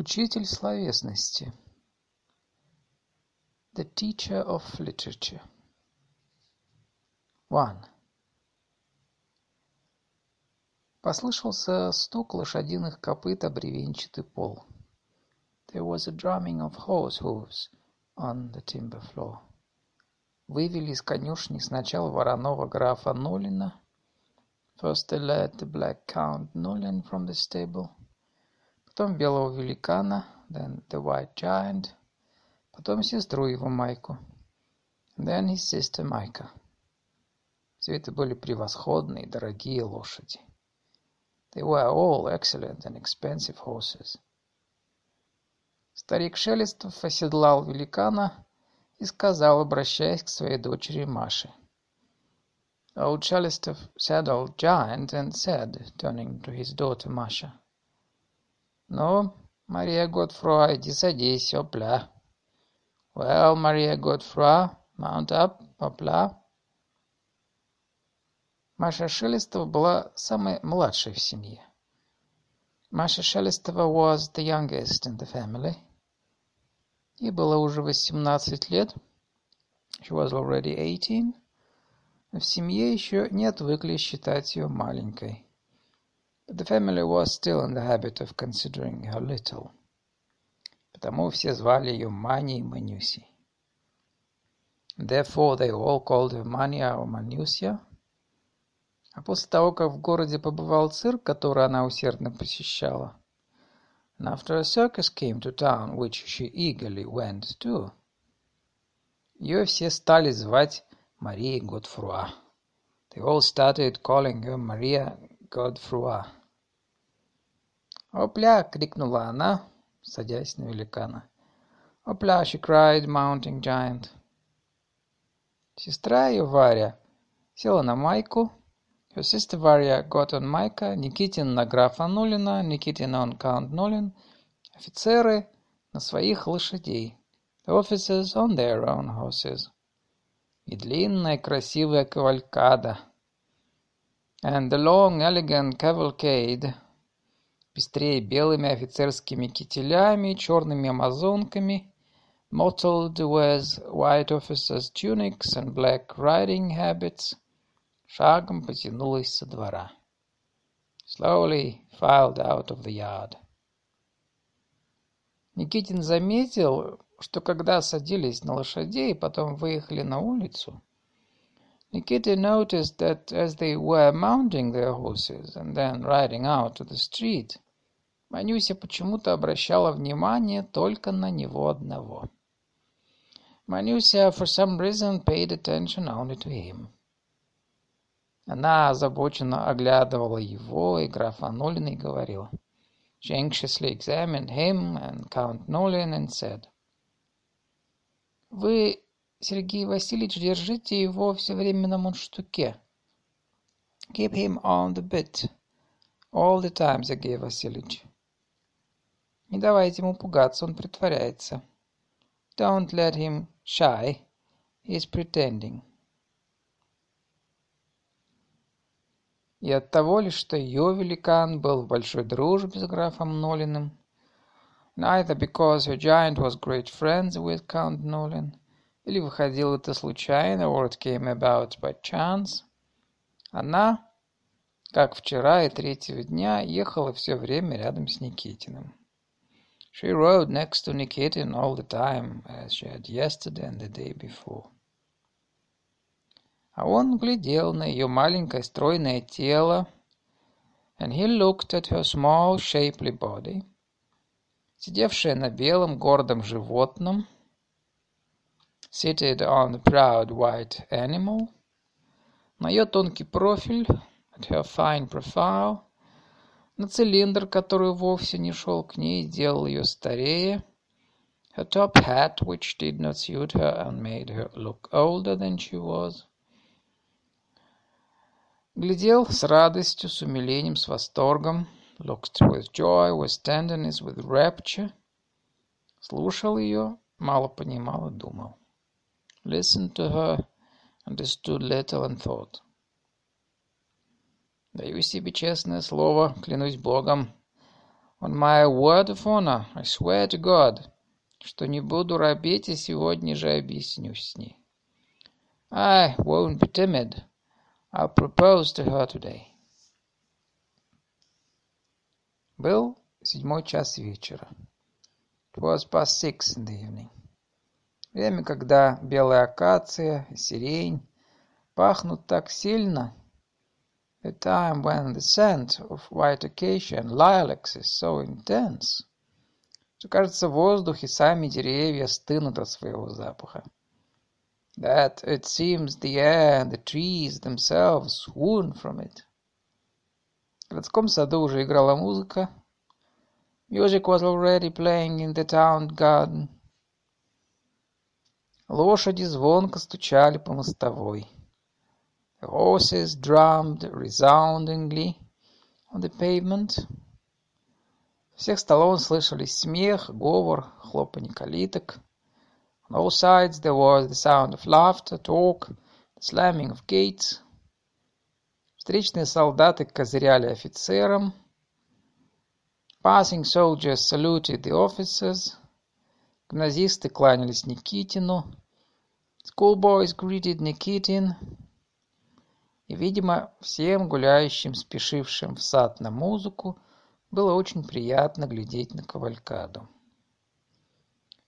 Учитель словесности. The teacher of literature. One. Послышался стук лошадиных копыт о бревенчатый пол. There was a drumming of horse hoofs on the timber floor. Вывели из конюшни сначала вороного графа Нолина. First they led the black Count Nolin from the stable. Потом белого великана, then the white giant, потом сестру его Майку, then his sister Майка. Все это были превосходные, дорогие лошади. They were all excellent and expensive horses. Старик Шелестов оседлал великана и сказал, обращаясь к своей дочери Маше. Old Shelestov saddled Giant and said, turning to his daughter Masha, «Ну, Мария Годфруа, иди садись, опля!» «Well, Maria Godfrey, mount up, опля!» Маша Шелестова была самой младшей в семье. Маша Шелестова was the youngest in the family. Ей было уже восемнадцать лет. She was already eighteen. В семье еще не отвыкли считать ее маленькой. But the family was still in the habit of considering her little. Потому все звали ее Маней Манюсей. Therefore they all called her Mania or Manusya. А после того, как в городе побывал цирк, который она усердно посещала, and after a circus came to town, which she eagerly went to, ее все стали звать Марией Годфруа. They all started calling her Maria Godfrua. «Опля!» — крикнула она, садясь на великана. «Опля!» — she cried, mounting giant. Сестра ее, Варя, села на майку. Her sister Varya got on Майка, Никитин на графа Нулина, Никитин on Count Нулин, офицеры на своих лошадей. The officers on their own horses. И длинная красивая кавалькада. And the long elegant cavalcade пестрее белыми офицерскими кителями, черными амазонками, mottled with white officers' tunics and black riding habits, шагом потянулась со двора. Slowly filed out of the yard. Никитин заметил, что когда садились на лошадей и потом выехали на улицу, Nikita noticed that as they were mounting their horses and then riding out to the street, Манюся почему-то обращала внимание только на него одного. Манюся, for some reason, paid attention only to him. Она озабоченно оглядывала его и графа Нолина и говорила. She anxiously examined him and Count Nolin and said, «Вы, Сергей Васильевич, держите его все время на мундштуке. Keep him on the bit all the time, Сергей Васильевич. Не давайте ему пугаться, он притворяется. Don't let him shy. He's pretending. И от того ли, что ее великан был в большой дружбе с графом Нолиным, neither because her giant was great friends with Count Nolin, или выходило это случайно, or it came about by chance, она, как вчера и третьего дня, ехала все время рядом с Никитиным. She rode next to Nikitin all the time, as she had yesterday and the day before. А он глядел на ее маленькое стройное тело, and he looked at her small shapely body, сидевшее на белом гордом животном, seated on the proud white animal, на ее тонкий профиль, at her fine profile, на цилиндр, который вовсе не шел к ней, делал ее старее, her top hat, which did not suit her and made her look older than she was. Глядел с радостью, с умилением, с восторгом, looked with joy, with tenderness, with rapture, слушал ее, мало понимал и думал. Listened to her, understood little and thought. Даю себе честное слово, клянусь Богом. On my word of honor, I swear to God, что не буду робеть и сегодня же объяснюсь с ней. I won't be timid. I'll propose to her today. Был седьмой час вечера. It was past six in the evening. Время, когда белая акация и сирень пахнут так сильно, a time when the scent of white acacia and lilacs is so intense, что, кажется, воздух и сами деревья стынут от своего запаха. That it seems the air and the trees themselves swoon from it. В городском саду уже играла музыка. Music was already playing in the town garden. Лошади звонко стучали по мостовой. Horses drummed resoundingly on the pavement. С всех сторон слышались смех, говор, хлопанье калиток. On all sides there was the sound of laughter, talk, the slamming of gates. Встречные солдаты козыряли офицерам. Passing soldiers saluted the officers. Гимназисты кланялись Никитину. Schoolboys greeted Nikitin. И, видимо, всем гуляющим, спешившим в сад на музыку, было очень приятно глядеть на кавалькаду.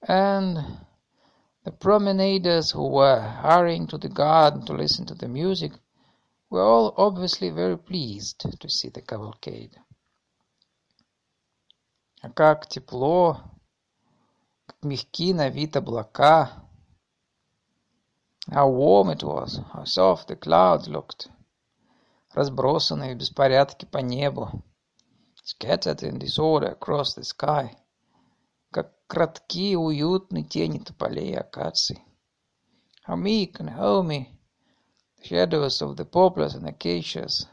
And the promenaders who were hurrying to the garden to listen to the music were all obviously very pleased to see the cavalcade. А как тепло, как мягки на вид облака, How warm it was, how soft the clouds looked, разбросанные в беспорядке по небу, scattered in disorder across the sky, как краткие уютные тени тополей и акаций. How meek and homey the shadows of the poplars and acacias,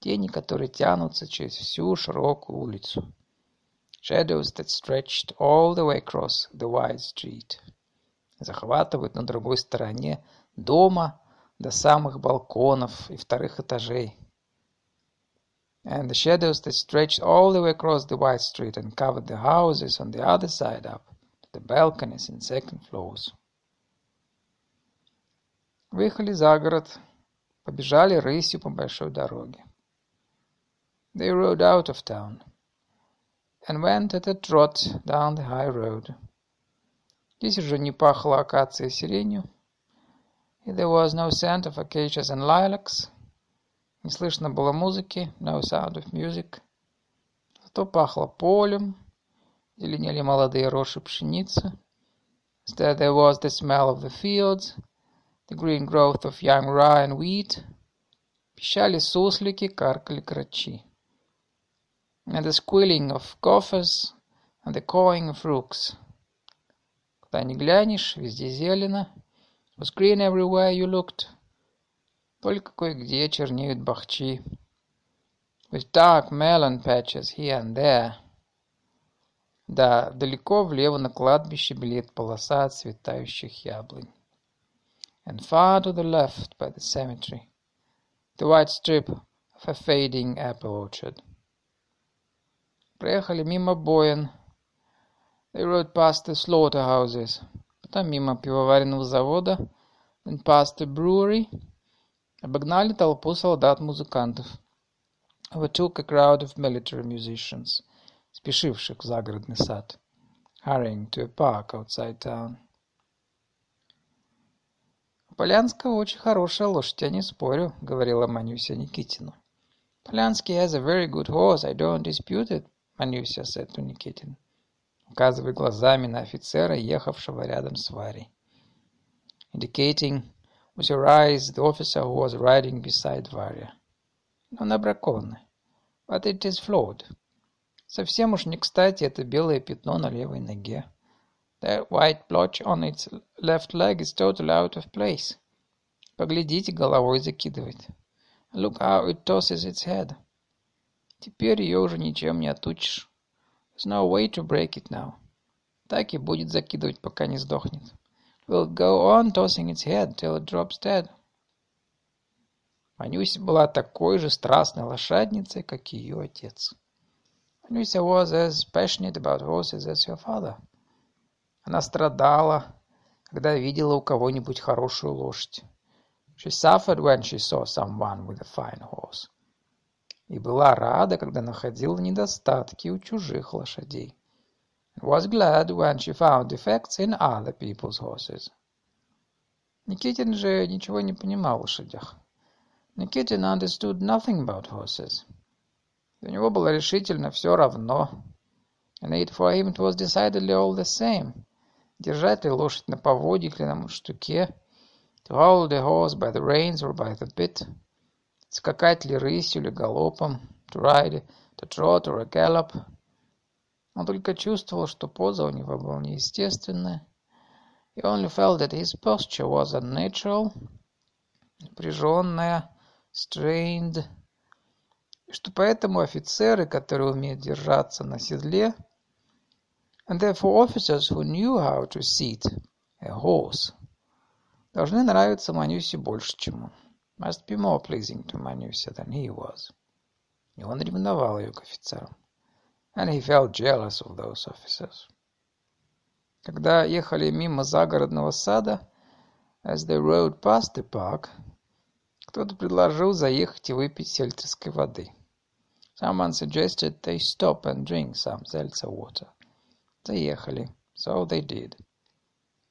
тени, которые тянутся через всю широкую улицу, shadows that stretched all the way across the wide street захватывают на другой стороне дома до самых балконов и вторых этажей. And the shadows that stretched all the way across the wide street and covered the houses on the other side up to the balconies and second floors. Выехали за город, побежали рысью по большой дороге. They rode out of town and went at a trot down the high road. Здесь уже не пахло акацией и сиренью. There was no scent of acacias and lilacs. Не слышно было музыки, no sound of music. Зато пахло полем, зеленели молодые рожи пшеницы. Instead there was the smell of the fields, the green growth of young rye and wheat. Пищали суслики, каркали крачи. And the squealing of gophers and the cawing of rooks. Куда ни глянешь, везде зелено. Was green everywhere you looked. Только кое-где чернеют бахчи. With dark melon patches here and there. Да, далеко влево на кладбище белеет полоса цветающих яблонь. And far to the left by the cemetery, the white strip of a fading apple orchard. Проехали мимо Боен, They rode past the slaughterhouses, потом мимо пивоваренного завода, then past the brewery, обогнали толпу солдат-музыкантов, overtook a crowd of military musicians, спешивших в загородный сад, hurrying to a park outside town. У Полянского очень хорошая лошадь, я не спорю, говорила Манюся Никитину. Полянский has a very good horse, I don't dispute it, Манюся said to Nikitin указывая глазами на офицера, ехавшего рядом с Варей. Indicating with your eyes the officer who was riding beside Varya. Но бракованная. But it is flawed. Совсем уж не кстати это белое пятно на левой ноге. The white blotch on its left leg is totally out of place. Поглядите, головой закидывает. Look how it tosses its head. Теперь ее уже ничем не отучишь. There's no way to break it now. Так и будет закидывать, пока не сдохнет. Will go on tossing its head till it drops dead. Манюся была такой же страстной лошадницей, как ее отец. Lucia was as passionate about horses as her father. Она страдала, когда видела у кого-нибудь хорошую лошадь. She suffered when she saw someone with a fine horse. И была рада, когда находила недостатки у чужих лошадей. Was glad when she found defects in other people's horses. Никитин же ничего не понимал в лошадях. Nikitin understood nothing about horses. Для него было решительно все равно. And it for him it was decidedly all the same. Держать ли лошадь на поводьях или на мундштуке, to hold the horse by the reins or by the bit, скакать ли рысью или галопом, to ride, to trot or a gallop. Он только чувствовал, что поза у него была неестественная. He only felt that his posture was unnatural, напряженная, strained, что поэтому офицеры, которые умеют держаться на седле, and therefore officers who knew how to seat a horse, должны нравиться Манюсе больше, чем он. Must be more pleasing to Manusia than he was. И он ревновал ее к офицерам. And he felt jealous of those officers. Когда ехали мимо загородного сада, as they rode past the park, кто-то предложил заехать и выпить сельтерской воды. Someone suggested they stop and drink some seltzer water. Заехали. So they did.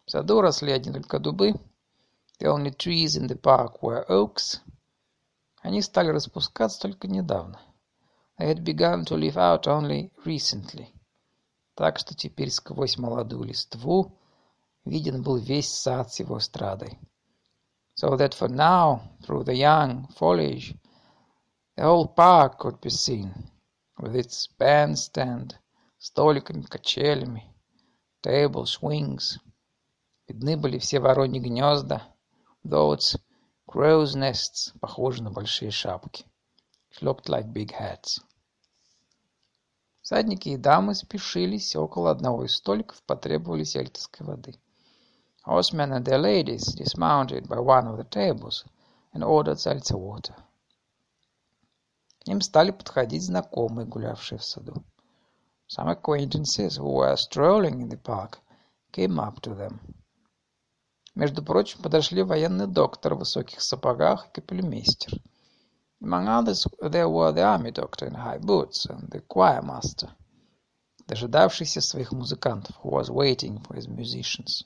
В саду росли одни только дубы. The only trees in the park were oaks. Они стали распускаться только недавно. They had begun to leave out only recently. Так что теперь сквозь молодую листву виден был весь сад с его страдой. So that for now, through the young foliage, The whole park could be seen, with its bandstand, столиками, качелями, table swings. Видны были все вороньи гнезда, those crow's nests, похожие на большие шапки. It looked like big hats. Всадники и дамы спешились, около одного из столиков потребовали сельтерской воды. Horsemen and their ladies dismounted by one of the tables and ordered seltzer water. К ним стали подходить знакомые, гулявшие в саду. Some acquaintances who were strolling in the park came up to them. Между прочим, подошли военный доктор в высоких сапогах и капельмейстер. Among others, there were the army doctor in high boots and the choir master, дожидавшийся своих музыкантов, who was waiting for his musicians.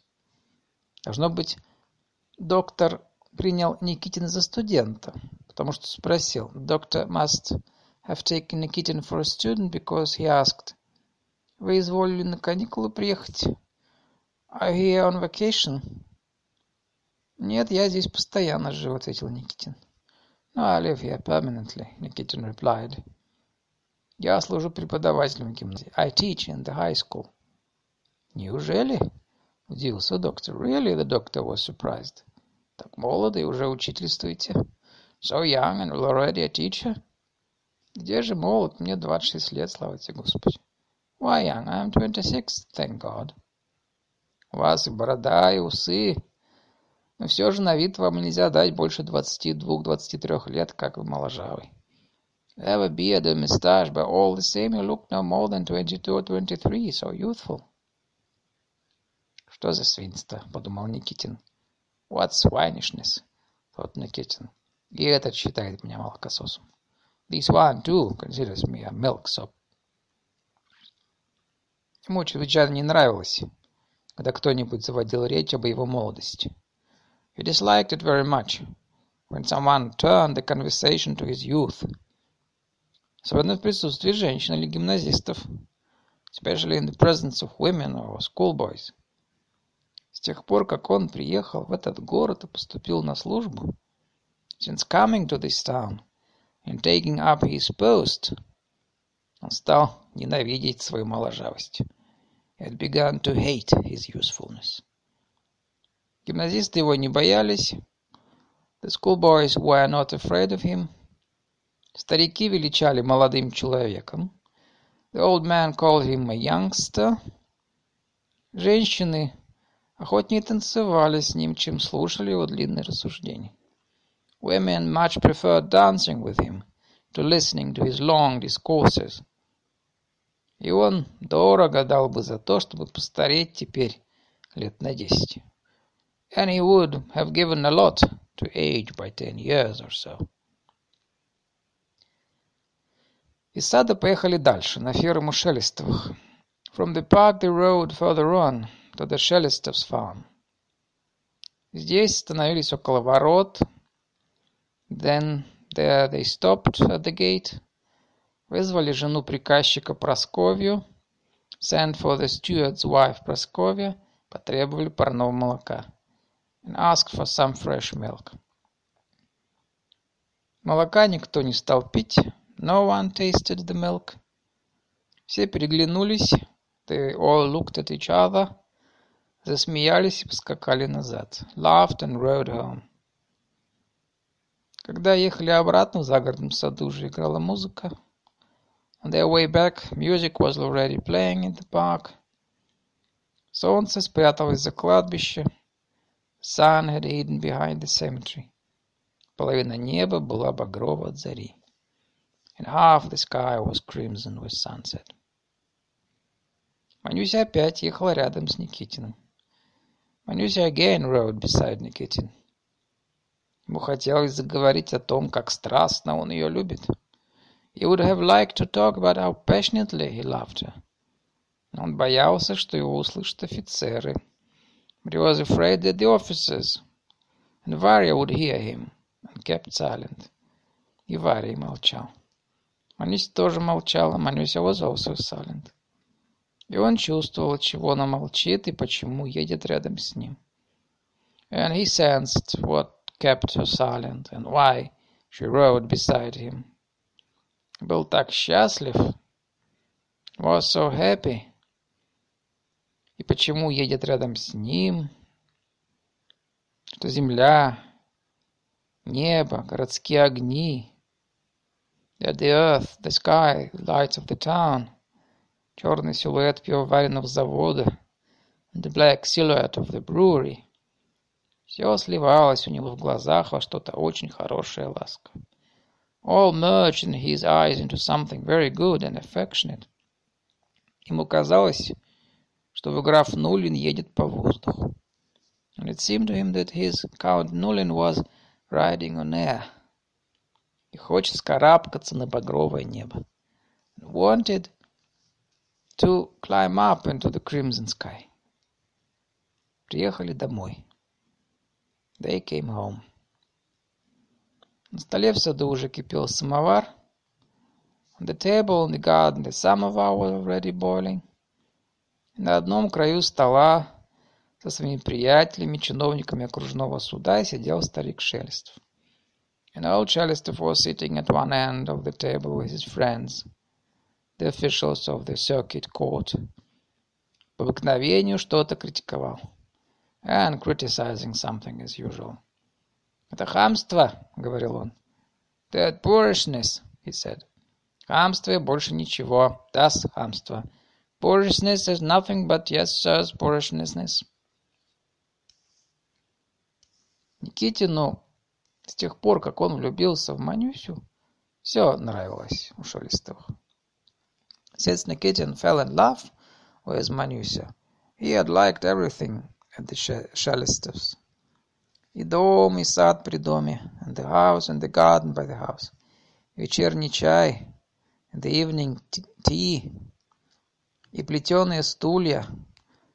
Должно быть, доктор принял Никитина за студента, потому что спросил. Doctor must have taken Nikitin for a student because he asked. Вы изволили на каникулы приехать? Are you on vacation? Нет, я здесь постоянно живу, ответил Никитин. No, I live here permanently, Nikitin replied. Я служу преподавателем в гимназии. I teach in the high school. Неужели? Удивился доктор. Really, the doctor was surprised. Так молоды и уже учительствуете. So young and already a teacher? Где же молод? Мне двадцать шесть лет, слава тебе, Господи. Why young? I am twenty-six, thank God. У вас и борода, и усы. Но все же на вид вам нельзя дать больше двадцати двух-двадцати трех лет, как вы моложавый. Have a beard and moustache, but all the same you look no more than twenty-two or twenty-three, so youthful. Что за свинство, подумал Никитин. What swinishness, thought Никитин. И этот считает меня молокососом. This one, too, considers me a milksop. Ему чрезвычайно не нравилось, когда кто-нибудь заводил речь об его молодости. He disliked it very much when someone turned the conversation to his youth. Особенно в присутствии женщин или гимназистов. Especially in the presence of women or schoolboys. С тех пор, как он приехал в этот город и поступил на службу, Since coming to this town and taking up his post, он стал ненавидеть свою моложавость. He had begun to hate his usefulness. Гимназисты его не боялись. The schoolboys were not afraid of him. Старики величали молодым человеком. The old man called him a youngster. Женщины охотнее танцевали с ним, чем слушали его длинные рассуждения. Women much preferred dancing with him to listening to his long discourses. И он дорого дал бы за то, чтобы постареть теперь лет на десять. And he would have given a lot to age by ten years or so. Из сада поехали дальше, на ферму Шелестовых. From the park they rode further on to the Shelestov's farm. Здесь остановились около ворот. Then there they stopped at the gate. Вызвали жену приказчика Просковью. Sent for the steward's wife Просковья. Потребовали парного молока. And asked for some fresh milk. Молока никто не стал пить. No one tasted the milk. Все переглянулись. They all looked at each other. Засмеялись и поскакали назад. Laughed and rode home. Когда ехали обратно, в загородном саду уже играла музыка. On their way back, music was already playing in the park. Солнце спряталось за кладбище. Sun had hidden behind the cemetery. Половина неба была багрова от зари. And half the sky was crimson with sunset. Манюся опять ехала рядом с Никитиным. Манюся again rode beside Nikitin. Ему хотелось заговорить о том, как страстно он ее любит. He would have liked to talk about how passionately he loved her. Но он боялся, что его услышат офицеры. But he was afraid that the officers and Varya would hear him, and kept silent. И Варя молчал. Манюся тоже молчала, Манюся was also silent. И он чувствовал, чего она молчит и почему едет рядом с ним. And he sensed what kept her silent and why she rode beside him. Был так счастлив, was so happy. И почему едет рядом с ним, что земля, небо, городские огни, that the earth, the sky, lights of the town, черный силуэт пивоваренного завода, and the black silhouette of the brewery, все сливалось у него в глазах во что-то очень хорошее ласковое. All merged in his eyes into something very good and affectionate. Ему казалось, что граф Нулин едет по воздуху. And it seemed to him that his Count Nulin was riding on air. И хочет скарабкаться на багровое небо. And wanted to climb up into the crimson sky. Приехали домой. They came home. На столе в саду уже кипел самовар. On the table in the garden the samovar was already boiling. На одном краю стола со своими приятелями, чиновниками окружного суда сидел старик Шелестов. And old Shelestov was sitting at one end of the table with his friends, the officials of the circuit court. По обыкновению что-то критиковал. And criticizing something as usual. «Это хамство», — говорил он. «That boorishness», — he said. «Хамство и больше ничего. Das хамство. Boorishness is nothing but yes, sir's boorishness». Никитину с тех пор, как он влюбился в Манюсю, все нравилось у Шелестовых. Since Nikitin fell in love with Manusia, he had liked everything at the Shelestovs. И дом, и сад при доме, and the house and the garden by the house. Вечерний чай, and the evening tea, и плетеные стулья,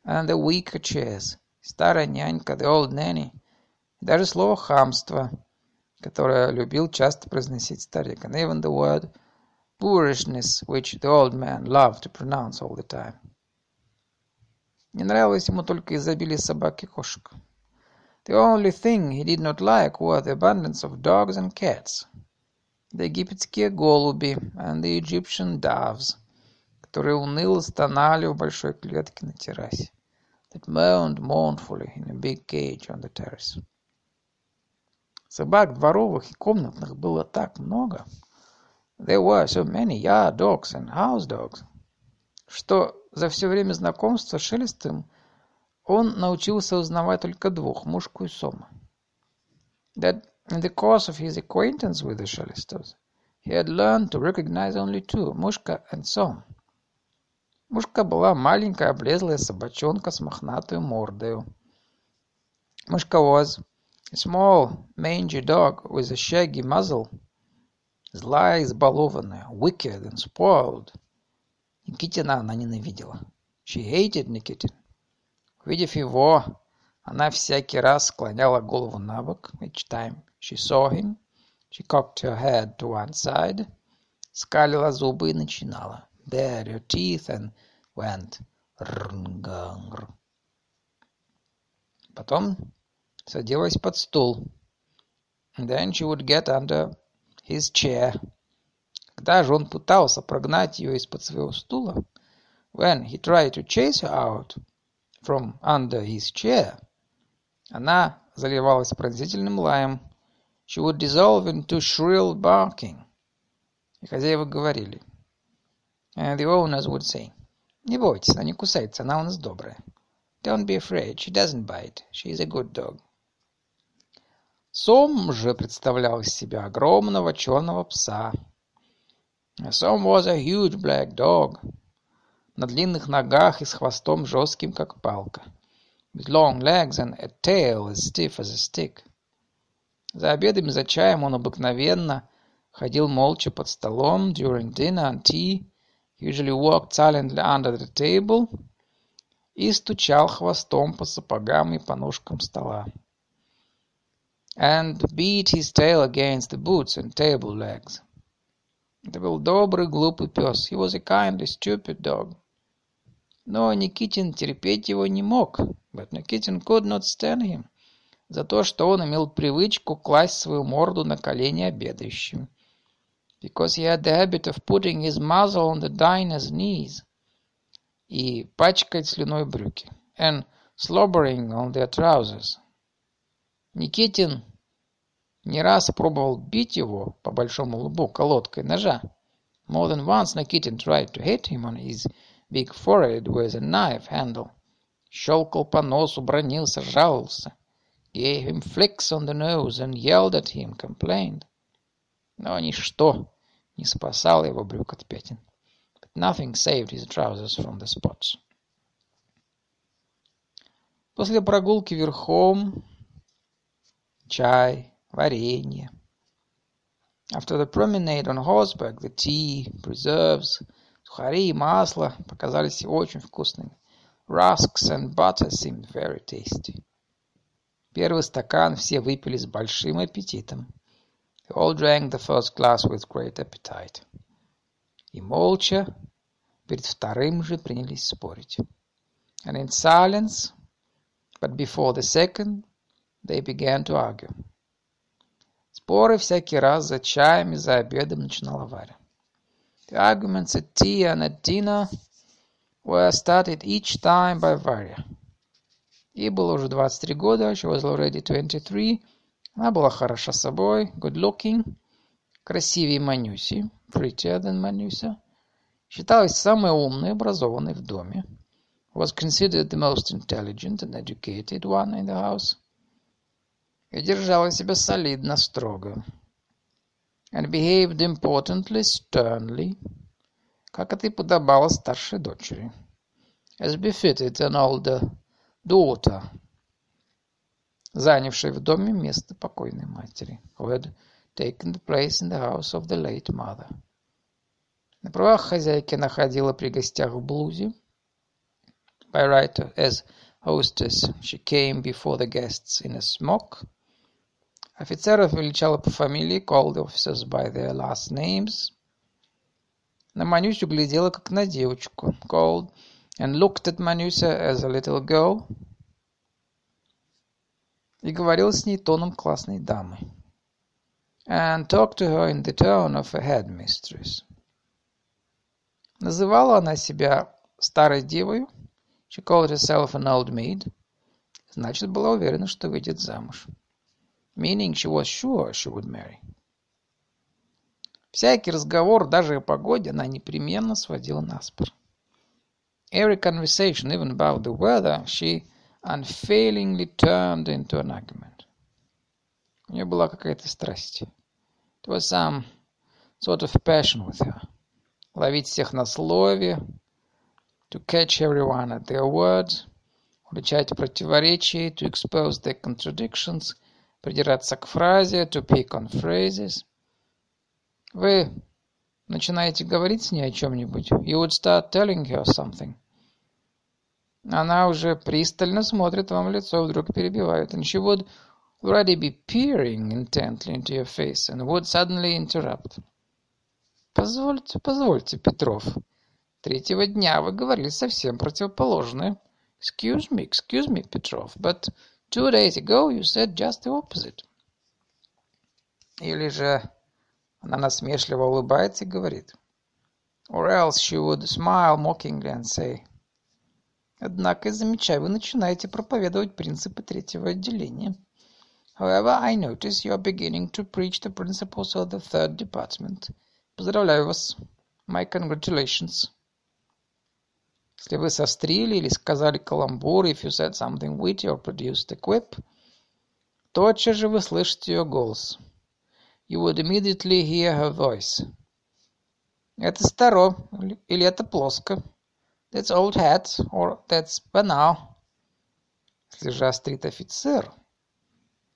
and the wicker chairs, старая нянька, the old nanny, и даже слово «хамство», которое любил часто произносить старик, and even the word boorishness, which the old man loved to pronounce all the time. Не нравилось ему только изобилие собак и кошек. The only thing he did not like were the abundance of dogs and cats, the египетские голуби and the Egyptian doves, которые уныло стонали в большой клетке на террасе, that moaned mournfully in a big cage on the terrace. Собак дворовых и комнатных было так много. There were so many yard dogs and house dogs, что за все время знакомства с Шелестом он научился узнавать только двух, мушку и сома. That in the course of his acquaintance with the Shelestovs, he had learned to recognize only two, Mushka and Som. Мышка была маленькая облезлая собачонка с мохнатой мордою. Мышка was a small, mangy dog with a shaggy muzzle. Злая, избалованная, wicked and spoiled. Никитина она ненавидела. She hated Nikitin. Увидев его, она всякий раз склоняла голову на бок. Each time she saw him, she cocked her head to one side, скалила зубы и начинала. Bared her teeth and went рнгангр. Потом садилась под стул. And then she would get under his chair. Когда же он пытался прогнать ее из-под своего стула, when he tried to chase her out from under his chair, она заливалась пронзительным лаем. She would dissolve into shrill barking. И хозяева говорили. The owners would say, не бойтесь, она не кусается, она у нас добрая. Don't be afraid, she doesn't bite, she is a good dog. Сом же представлял из себя огромного черного пса. Сом was a huge black dog. На длинных ногах и с хвостом жестким, как палка. With long legs and a tail as stiff as a stick. За обедом и за чаем он обыкновенно ходил молча под столом during dinner and tea usually walked silently under the table и стучал хвостом по сапогам и по ножкам стола. And beat his tail against the boots and table legs. Это был добрый, глупый пес. He was a kindly, stupid dog. Но Никитин терпеть его не мог. But Никитин could not stand him. За то, что он имел привычку класть свою морду на колени обедающим because he had the habit of putting his muzzle on the diner's knees и пачкать слюной брюки, and slobbering on their trousers. Никитин не раз пробовал бить его по большому лбу колодкой ножа. More than once Nikitin tried to hit him on his big forehead with a knife handle. Щелкал по носу, бронился, жаловался. Gave him flicks on the nose and yelled at him, complained. Но ничто не спасало его брюк от пятен. But nothing saved his trousers from the spots. После прогулки верхом, чай, варенье. After the promenade on horseback, the tea, preserves, сухари и масло показались очень вкусными. Rusks and butter seemed very tasty. Первый стакан все выпили с большим аппетитом. They all drank the first glass with great appetite. И молча перед вторым же принялись спорить. And in silence, but before the second, they began to argue. Споры всякий раз за чаем и за обедом начинала Варя. The arguments at tea and at dinner were started each time by Varya. Ей было уже 23 года, she was already 23, Она была хороша собой, good looking, красивее Манюси, prettier than Манюся, считалась самой умной и образованной в доме, was considered the most intelligent and educated one in the house, и держала себя солидно, строго, and behaved importantly, sternly, как это и подобало старшей дочери, as befitted an older daughter, занявшей в доме место покойной матери, who had taken place in the house of the late mother. На правах хозяйки находила при гостях в блузе. By right as hostess she came before the guests in a smock. Офицеров величала по фамилии, called the officers by their last names. На Манюсю глядела, как на девочку, called and looked at Manusia as a little girl – и говорил с ней тоном классной дамы. And talked to her in the tone of a headmistress. Называла она себя старой девой. She called herself an old maid. Значит, была уверена, что выйдет замуж. Meaning she was sure she would marry. Всякий разговор, даже о погоде, она непременно сводила на спор. Every conversation, even about the weather, she unfailingly turned into an argument. У нее была какая-то страсть. It was some sort of passion with her. Ловить всех на слове, to catch everyone at their words, уличать противоречия, to expose their contradictions, придираться к фразе, to pick on phrases. Вы начинаете говорить с ней о чем-нибудь. You would start telling her something. Она уже пристально смотрит вам в лицо, вдруг перебивает. And she would already be peering intently into your face and would suddenly interrupt. Позвольте, позвольте, Петров. Третьего дня вы говорили совсем противоположное. Excuse me, excuse me, Petrov, but two days ago you said just the opposite. Или же она насмешливо улыбается и говорит. Or else she would smile mockingly and say. Однако, я замечаю, вы начинаете проповедовать принципы третьего отделения. However, I notice you are beginning to preach the principles of the third department. Поздравляю вас. My congratulations. Если вы сострили или сказали каламбур, if you said something witty or produced a quip, тотчас же вы слышите ее голос. You would immediately hear her voice. Это старо или это плоско. That's old hat or that's banal. Если же острит офицер,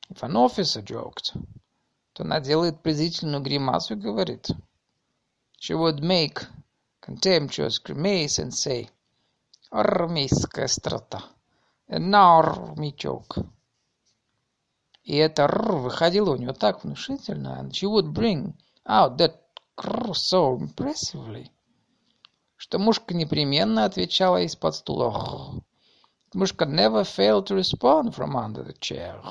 if an officer joked, то она делает презрительную гримасу и говорит. She would make contemptuous grimace and say, Армейская острота. An army joke. И это «р» выходило у нее так внушительно, and she would bring out that «кр» so impressively, – что мушка непременно отвечала из-под стула. Мушка never failed to respond from under the chair.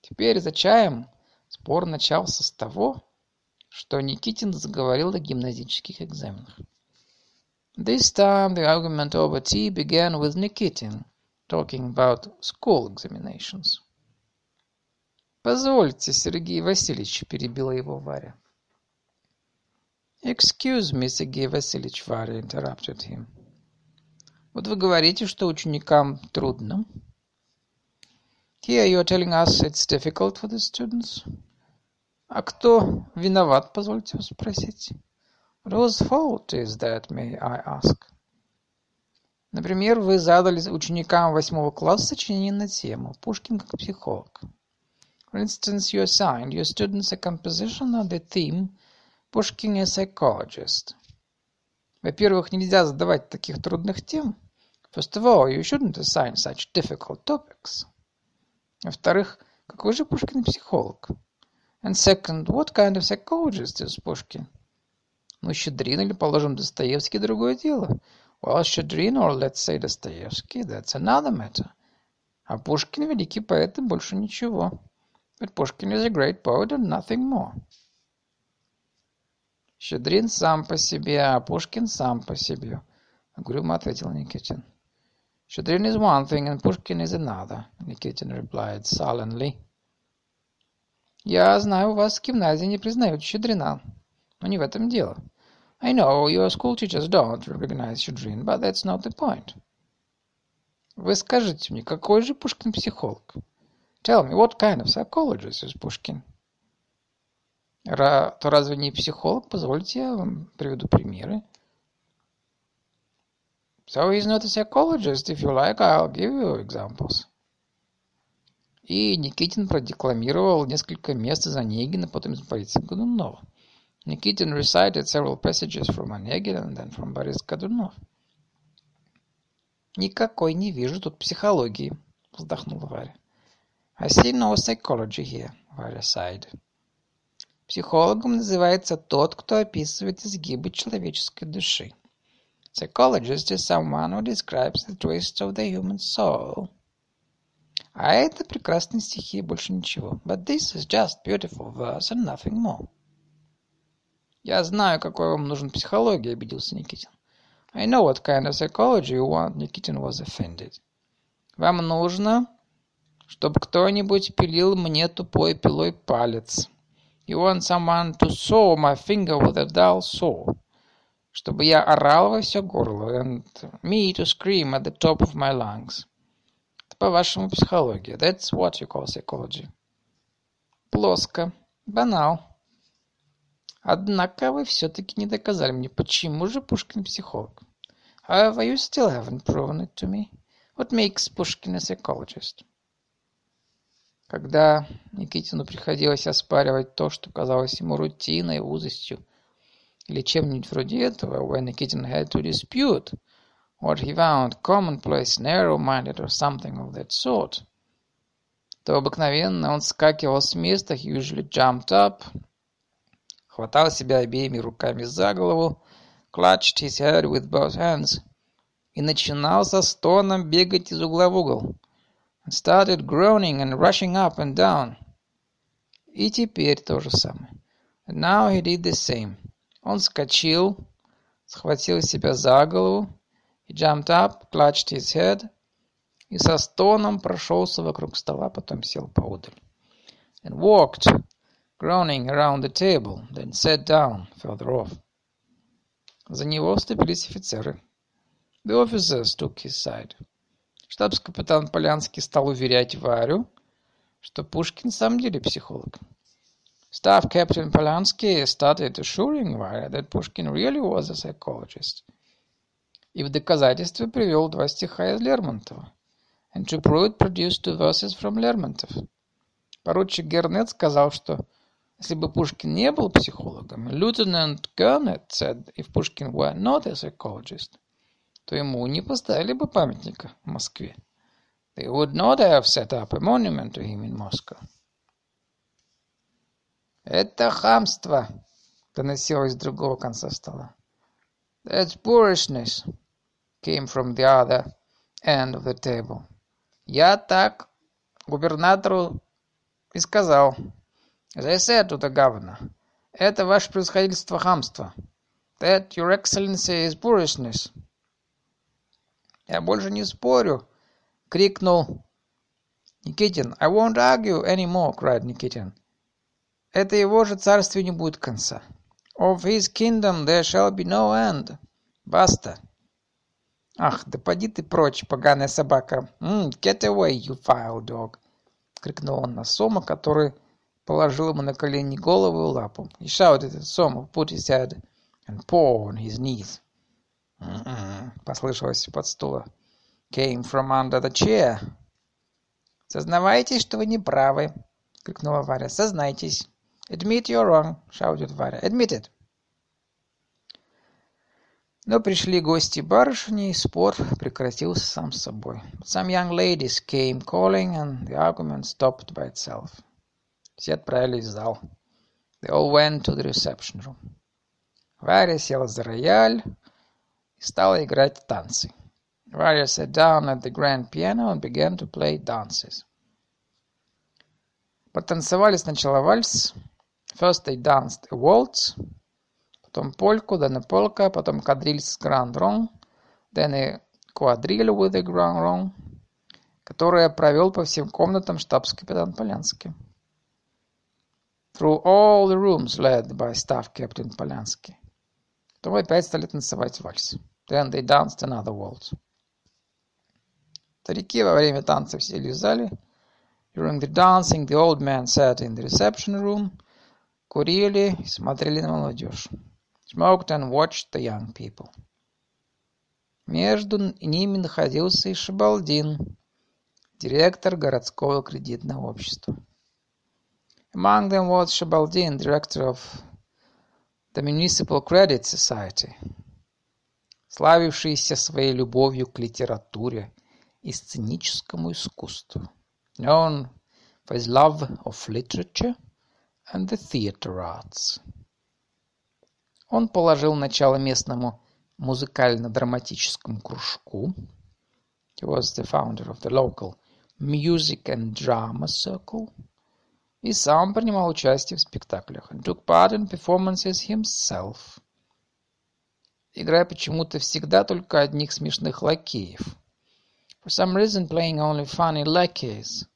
Теперь за чаем спор начался с того, что Никитин заговорил о гимназических экзаменах. This time the argument over tea began with Nikitin, talking about school examinations. «Позвольте, Сергей Васильевич», — перебила его Варя. «Excuse me, Сергей Васильевич», — Варя interrupted him. «Вот вы говорите, что ученикам трудно. Here you are telling us it's difficult for the students. А кто виноват, позвольте спросить?» Whose fault is that, may I ask? Например, вы задали ученикам восьмого класса сочинение на тему «Пушкин как психолог». For instance, you assigned your students a composition on the theme «Pushkin a psychologist». Во-первых, нельзя задавать таких трудных тем. First of all, you shouldn't assign such difficult topics. Во-вторых, какой же Пушкин психолог? And second, what kind of psychologist is Pushkin? Ну, Щедрин или, положим, Достоевский – другое дело. Well, Щедрин, or let's say Dostoevsky, that's another matter. А Пушкин – великий поэт и больше ничего. But Pushkin is a great poet and nothing more. Щедрин сам по себе, а Пушкин сам по себе. Угрюмо ответил Никитин. Щедрин is one thing and Pushkin is another, Никитин replied sullenly. Я знаю, у вас в гимназии не признают Щедрина. Но не в этом дело. I know your school teachers don't recognize Shudrin, but that's not the point. Вы скажите мне, какой же Пушкин психолог? Tell me, what kind of psychologist is Pushkin? То разве не психолог? Позвольте, я вам приведу примеры. So he's not a psychologist. If you like, I'll give you examples. И Никитин продекламировал несколько мест из Онегина, потом из Бориса Годунова. Nikitin recited several passages from Onegin and then from Борис Годунов. «Никакой не вижу тут психологии», — вздохнула Варя. «I see no psychology here», — Варя sighed. Психологом называется тот, кто описывает изгибы человеческой души. Psychologist is someone who describes the twists of the human soul. А это прекрасные стихи, больше ничего. But this is just beautiful verse and nothing more. «Я знаю, какой вам нужен психология», — обиделся Никитин. «I know what kind of psychology you want», — Никитин was offended. «Вам нужно, чтобы кто-нибудь пилил мне тупой пилой палец. You want someone to saw my finger with a dull saw. Чтобы я орал во все горло, and me to scream at the top of my lungs. Это по-вашему психология. That's what you call psychology. Плоско. Банал. Однако вы все-таки не доказали мне, почему же Пушкин психолог. However, you still haven't proven it to me. What makes Pushkin a psychologist? Когда Никитину приходилось оспаривать то, что казалось ему рутиной, узостью, или чем-нибудь вроде этого, when Nikitin had to dispute what he found commonplace, narrow-minded or something of that sort, то обыкновенно он скакивал с места, he usually jumped up, хватал себя обеими руками за голову, clutched his head with both hands и начинал со стоном бегать из угла в угол and started groaning and rushing up and down. И теперь то же самое. And now he did the same. Он вскочил, схватил себя за голову, he jumped up, clutched his head и со стоном прошелся вокруг стола, потом сел поодаль. And walked, groaning around the table, then sat down further off. За него вступились офицеры. The officers took his side. Штабс-капитан Полянский стал уверять Варю, что Пушкин в самом деле психолог. Staff Captain Polanski started assuring Varya that Pushkin really was a psychologist. И в доказательство привел два стиха из Лермонтова. And to prove it produced two verses from Lermontov. Поручик Гернет сказал, что если бы Пушкин не был психологом, Lieutenant Gernett said if Pushkin were not a psychologist, то ему не поставили бы памятника в Москве. They would not have set up a monument to him in Moscow. «Это хамство!» — доносилось с другого конца стола. «That's boorishness!» came from the other end of the table. «Я так губернатору и сказал. As I said to the governor, это ваше превосходительство хамство. That, your excellency, is boorishness!» «Я больше не спорю!» — крикнул Никитин. «I won't argue any more!» — cried Никитин. «Это его же царствию не будет конца!» «Of his kingdom there shall be no end!» «Баста!» «Ах, да поди ты прочь, поганая собака!» mm, «Get away, you foul dog!» — крикнул он на Сома, который положил ему на колени голову и лапу. He shouted at Soma, put his head and paw on his knees. «М-м-м», послышалось под стула. «Came from under the chair». «Сознавайтесь, что вы не правы», — крикнула Варя. «Сознайтесь». «Admit you're wrong», — shouted Варя. «Admit it». Но пришли гости барышни, и спор прекратился сам собой. Some young ladies came calling, and the argument stopped by itself. Все отправились в зал. They all went to the reception room. Варя села за рояль, и стала играть танцы. Varya sat down at the grand piano and began to play dances. Потанцевали сначала вальс. First they danced a waltz, потом польку, then a polka, потом кадриль с grand rond, then a quadrille with a grand rond, которое провел по всем комнатам штабс-капитан Полянский. Through all the rooms led by staff captain Полянский. Потом опять стали танцевать вальс. Then they danced another waltz. Старики во время танцев сидели в зале. During the dancing, the old men sat in the reception room, курили и смотрели на молодежь. Smoked and watched the young people. Между ними находился и Шабалдин, директор городского кредитного общества. Among them was Shabaldin, director of the Municipal Credit Society, славившийся своей любовью к литературе и сценическому искусству, known for his love of literature and the theatre arts. Он положил начало местному музыкально-драматическому кружку. He was the founder of the local music and drama circle и сам принимал участие в спектаклях and took part in performances himself, играя почему-то всегда только одних смешных лакеев. For some reason playing only funny lackeys.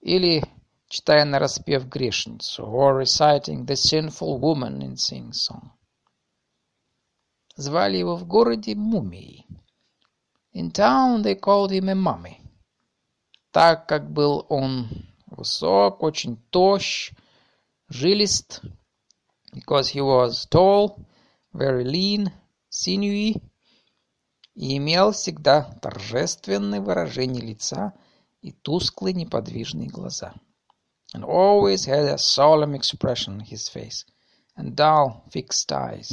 Или читая нараспев грешницу, or reciting the sinful woman in sing-song. Звали его в городе Мумией. In town they called him a mummy. Так как был он высок, очень тощ, жилист, because he was tall, very lean, sinewy, и имел всегда торжественное выражение лица и тусклые неподвижные глаза. And always had a solemn expression on his face and dull, fixed eyes.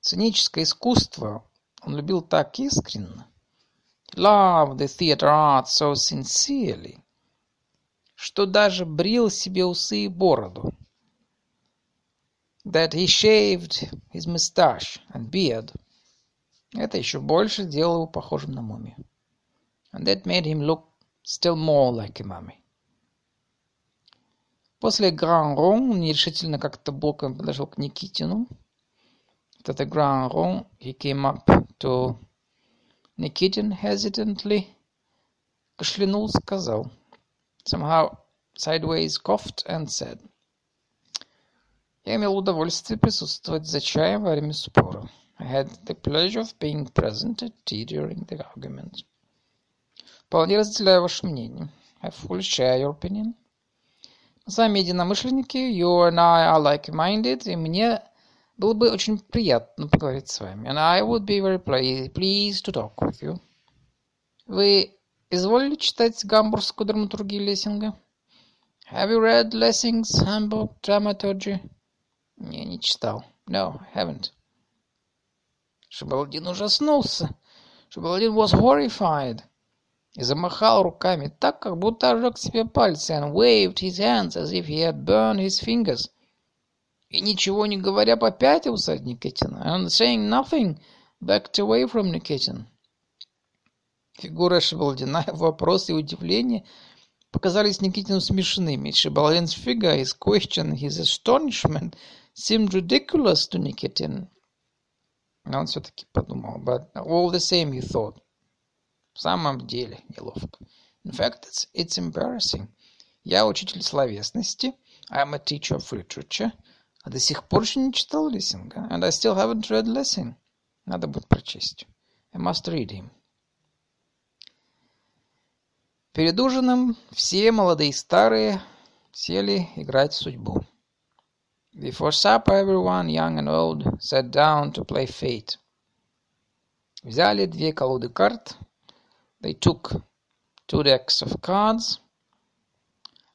Сценическое искусство он любил так искренно. Loved the theater art so sincerely, что даже брил себе усы и бороду. That he shaved his mustache and beard. Это еще больше делало его похожим на мумию. And that made him look still more like a mummy. После Гран Рон он нерешительно как-то боком подошел к Никитину. At the Rond, he came up to Nikitin hesitantly, кашлянул, сказал, somehow sideways coughed and said, Я имел удовольствие присутствовать за чаем во время спора. I had the pleasure of being present at tea during the argument. Вполне разделяю ваше мнение. I fully share your opinion. Мы с вами единомышленники, you and I are like-minded, и мне было бы очень приятно поговорить с вами. And I would be very pleased to talk with you. Вы изволили читать гамбургскую драматургию Лессинга? Have you read Lessing's Hamburg Dramaturgy? Не, не читал. No, haven't. Шабалдин ужаснулся. Шабалдин was horrified. И замахал руками так, как будто ожег себе пальцы, and waved his hands as if he had burned his fingers. И ничего не говоря попятился от Никитина, and saying nothing, backed away from Nikitin. Фигура Шабалдина, вопрос и удивление показались Никитину смешными. Шабалдин's figure, his question, his astonishment seemed ridiculous to Nikitin. Но он все-таки подумал, but all the same he thought. В самом деле неловко. In fact, it's, it's embarrassing. Я учитель словесности. I'm a teacher of literature. А до сих пор еще не читал Лессинга. And I still haven't read Lessing. Надо будет прочесть. I must read him. Перед ужином все молодые и старые сели играть в судьбу. Before supper, everyone, young and old, sat down to play fate. Взяли две колоды карт They took two decks of cards.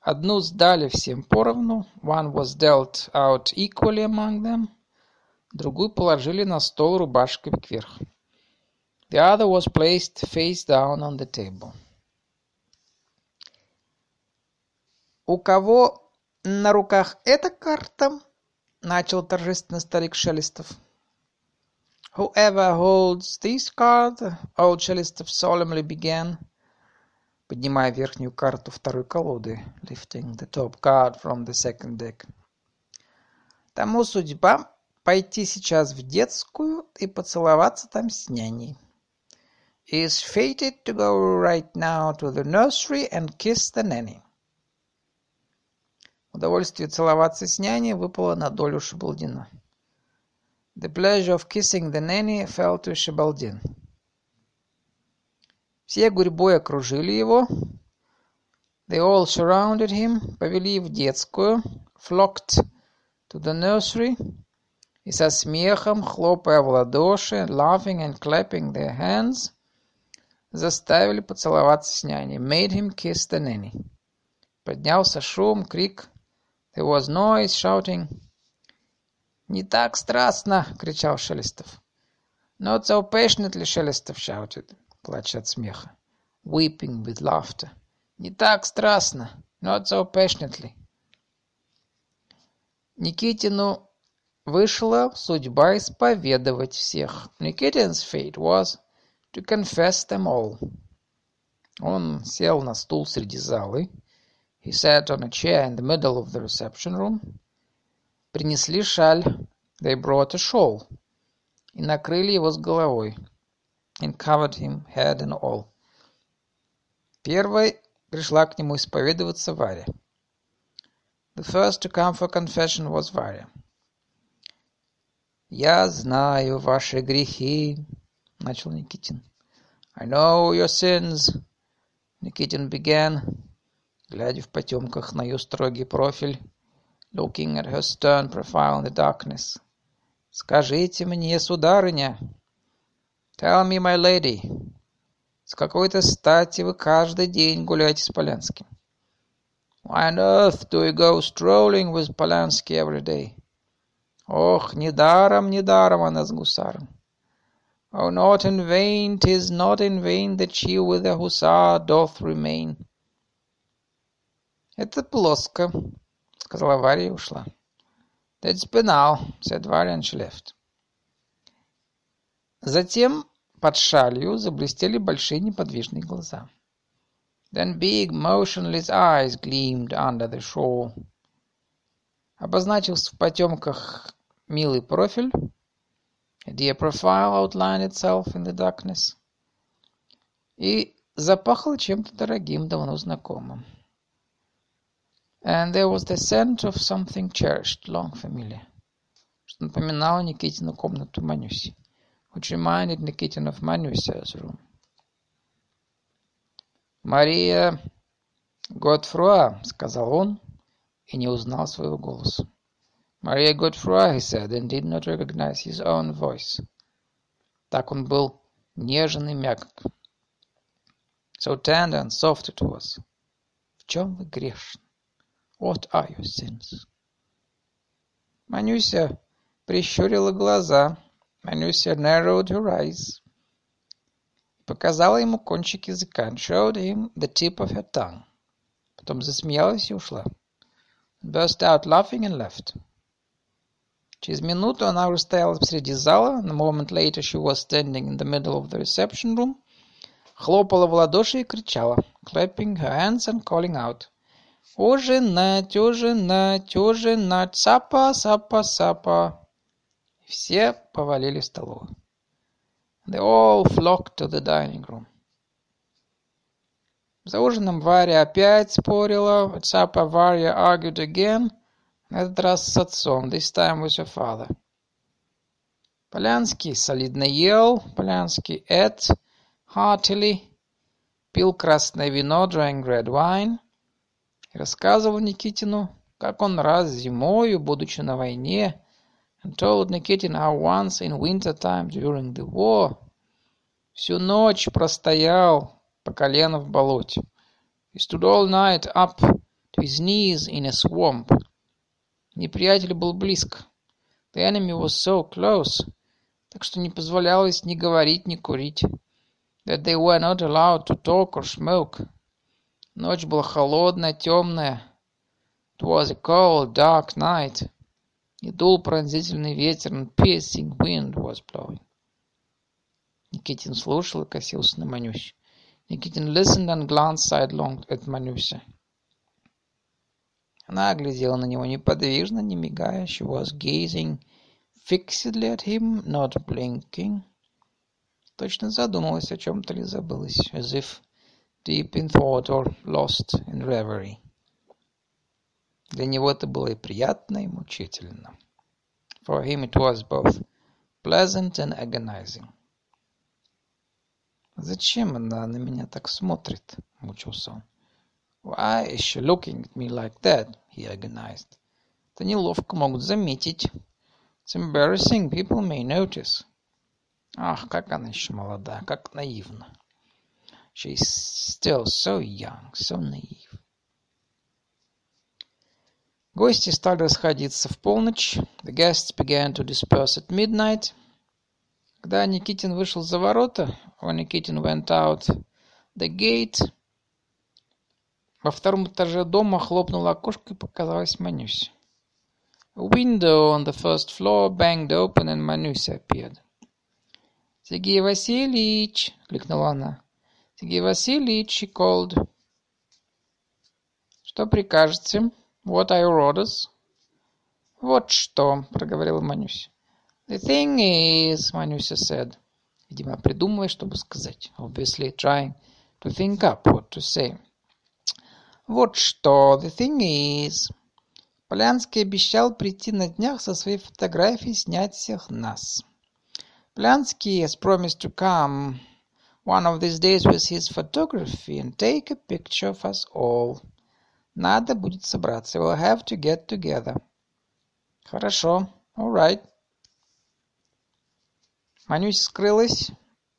Одну сдали всем поровну. One was dealt out equally among them. Другую положили на стол рубашкой кверх. The other was placed face down on the table. У кого на руках эта карта? Начал торжественно старик Шелестов. "Whoever holds this card," old Shelistov solemnly began, поднимая верхнюю карту второй колоды, lifting the top card from the second deck. Тому судьба пойти сейчас в детскую и поцеловаться там с няней. Is fated to go right now to the nursery and kiss the nanny. Удовольствие целоваться с няней выпало на долю Шабалдина. The pleasure of kissing the nanny fell to Шабалдин. Все гурьбой окружили его. They all surrounded him, повели в детскую, flocked to the nursery, и со смехом, хлопая в ладоши, laughing and clapping their hands, заставили поцеловаться с няней, made him kiss the nanny. Поднялся шум, крик. There was noise, shouting. «Не так страстно!» — кричал Шелестов. «Not so passionately!» — Шелестов shouted, плача от смеха. Weeping with laughter. «Не так страстно!» «Not so passionately!» Никитину вышла судьба исповедовать всех. Nikitin's fate was to confess them all. Он сел на стул среди залы. He sat on a chair in the middle of the reception room. Принесли шаль. They brought a shawl. И накрыли его с головой. And covered him head and all. Первой пришла к нему исповедоваться Варя. The first to come for confession was Varya. «Я знаю ваши грехи», — начал Никитин. «I know your sins», — Никитин began, Глядя в потемках на ее строгий профиль looking at her stern profile in the darkness. «Скажите мне, сударыня!» Tell me, my lady, с какой-то стати вы каждый день гуляете с Полянским? Why on earth do you go strolling with Polanski every day? Ох, недаром, недаром она с гусаром. Oh, not in vain, 'tis not in vain that she with the hussar doth remain. Это плоско, сказала Варя и ушла. That's banal, said Varya and she left. Затем под шалью заблестели большие неподвижные глаза. Then big motionless eyes gleamed under the shawl. Обозначился в потемках милый профиль. A dear profile outlined itself in the darkness. И запахло чем-то дорогим, давно знакомым. And there was the scent of something cherished, long familiar, что напоминало Никитину комнату Манюси, which reminded Nikitin of Manusia's room. «Мария Готфруа», — сказал он, и не узнал своего голоса. Maria Godefroy, he said, and did not recognize his own voice. Так он был нежен и мягок. So tender and soft it was. В чем вы грешны? What are your sins? Манюся прищурила глаза. Манюся narrowed her eyes. Показала ему кончик языка and showed him the tip of her tongue. Потом засмеялась и ушла. Burst out laughing and left. Через минуту она уже стояла посреди зала. A moment later she was standing in the middle of the reception room. Хлопала в ладоши и кричала, clapping her hands and calling out. «Ужинать, ужинать, ужинать, сапа, сапа, сапа!» Все повалили в столовую. They all flocked to the dining room. За ужином Варя опять спорила. Supper Varya argued again. На этот раз с отцом. This time with your father. Полянский солидно ел. Полянский ate heartily. Пил красное вино, drank red wine. И рассказывал Никитину, как он раз зимою, будучи на войне, and told Nikitin how once in winter time during the war всю ночь простоял по колено в болоте. He stood all night up to his knees in a swamp. Неприятель был близко. The enemy was so close, так что не позволялось ни говорить, ни курить. That they were not allowed to talk or smoke. Ночь была холодная, темная. It was a cold, dark night. И дул пронзительный ветер, and piercing wind was blowing. Никитин слушал и косился на Манюсю. Никитин listened and glanced sidelong at Манюся. Она глядела на него неподвижно, не мигая. She was gazing fixedly at him, not blinking. Точно задумалась о чем-то или забылась, as if deep in thought or lost in reverie. Для него это было и приятно, и мучительно. For him it was both pleasant and agonizing. Зачем она на меня так смотрит? Мучился он. Why is she looking at me like that? He agonized. Это неловко могут заметить. It's embarrassing, people may notice. Ах, как она еще молода, как наивна. She's still so young, so naive. Гости стали расходиться в полночь. The guests began to disperse at midnight. Когда Никитин вышел за ворота, when Никитин went out the gate, во втором этаже дома хлопнуло окошко и показалась Манюся. A window on the first floor banged open and Manusia appeared. «Сергей Васильевич!» — кликнула она. «Сергей Васильевич!» — she called. «Что прикажете? What are your orders?» «Вот что!» — проговорила Манюся. «The thing is...» — Манюся said. Видимо, придумывая, чтобы сказать. Obviously trying to think up what to say. Вот что, the thing is... Полянский обещал прийти на днях со своей фотографией снять всех нас. Полянский has promised to come one of these days with his photography and take a picture of us all. Надо будет собраться. We'll have to get together. Хорошо. All right. Манюсь скрылась.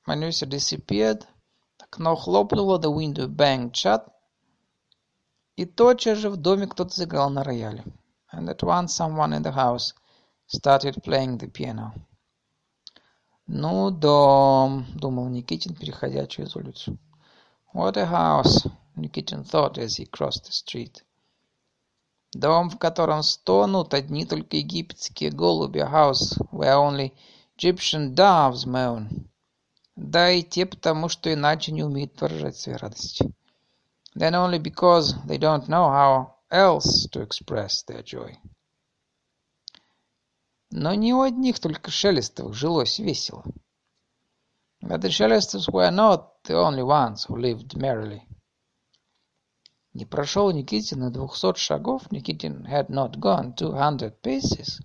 Manusia disappeared. Окно хлопнуло, the window banged shut. И тотчас же в доме кто-то сыграл на рояле. And at once someone in the house started playing the piano. «Ну, дом», — думал Никитин, переходя через улицу. «What a house», — Никитин thought as he crossed the street. Дом, в котором стонут одни только египетские голуби, a house where only Egyptian doves moan. Да и те потому, что иначе не умеют выражать свои радости. Then only because they don't know how else to express their joy. Но не у одних только Шелестовых жилось весело. But the Shelestovs were not the only ones who lived merrily. Не прошел Никитин и двухсот шагов, Никитин had not gone two hundred paces,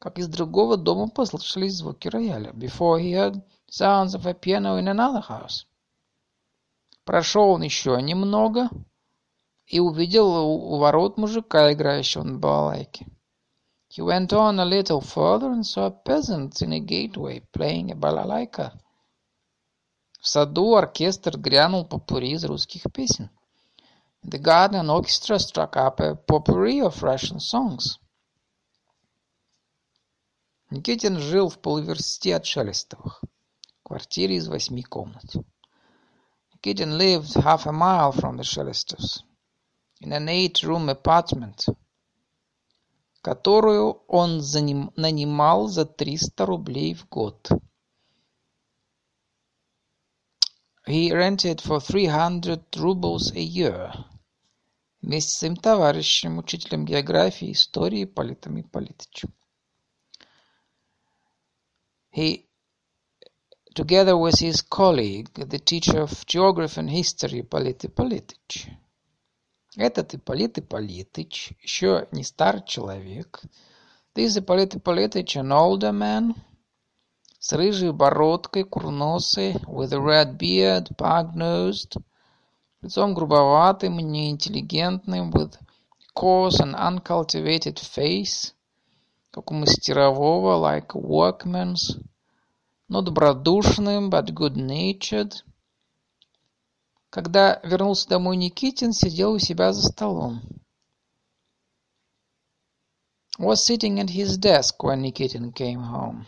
как из другого дома послышались звуки рояля, before he heard sounds of a piano in another house. Прошел он еще немного и увидел у ворот мужика, играющего на балалайке. He went on a little further and saw a peasant in a gateway playing a balalaika. В саду оркестр грянул попури из русских песен. In the garden an orchestra struck up a potpourri of Russian songs. Никитин жил в полуверсте от Шелестовых, в квартире из восьми комнат. Никитин lived half a mile from the Shelestovs, in an eight-room apartment, которую он нанимал за 300 рублей в год. He rented for 300 rubles a year. Вместе с своим товарищем, учителем географии, истории, Политом Ипполитычем. He, together with his colleague, the teacher of geography and history, Ипполит Ипполитыч. Этот Ипполит Ипполитыч еще не старый человек. This Ипполит Ипполитыч, an older man, с рыжей бородкой, курносой, with a red beard, pug-nosed, лицом грубоватым, неинтеллигентным, with coarse and uncultivated face, как у мастерового, like a workman's, но добродушным, but good-natured. Когда вернулся домой Никитин, сидел у себя за столом. Was sitting at his desk when Nikitin came home.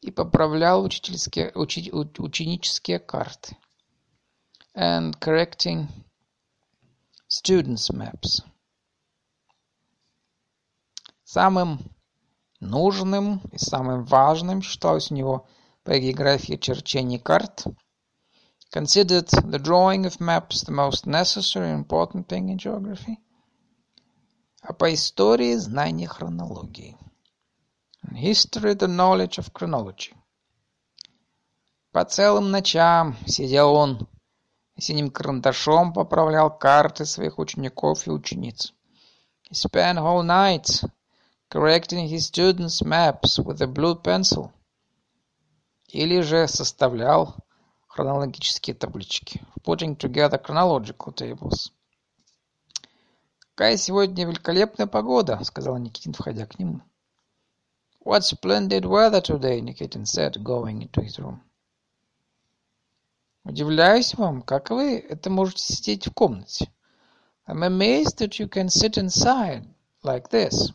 И поправлял учительские, учи, ученические карты. And correcting students' maps. Самым нужным и самым важным считалось у него по географии черчение карт – considered the drawing of maps the most necessary and important thing in geography, а по истории знание хронологии. In history the knowledge of chronology. По целым ночам сидел он и синим карандашом поправлял карты своих учеников и учениц. He spent whole nights correcting his students' maps with a blue pencil. Или же составлял хронологические таблички. Putting together chronological tables. «Какая сегодня великолепная погода!» — сказал Никитин, входя к нему. «What splendid weather today!» — Никитин said, going into his room. «Удивляюсь вам, как вы это можете сидеть в комнате. I'm amazed that you can sit inside like this».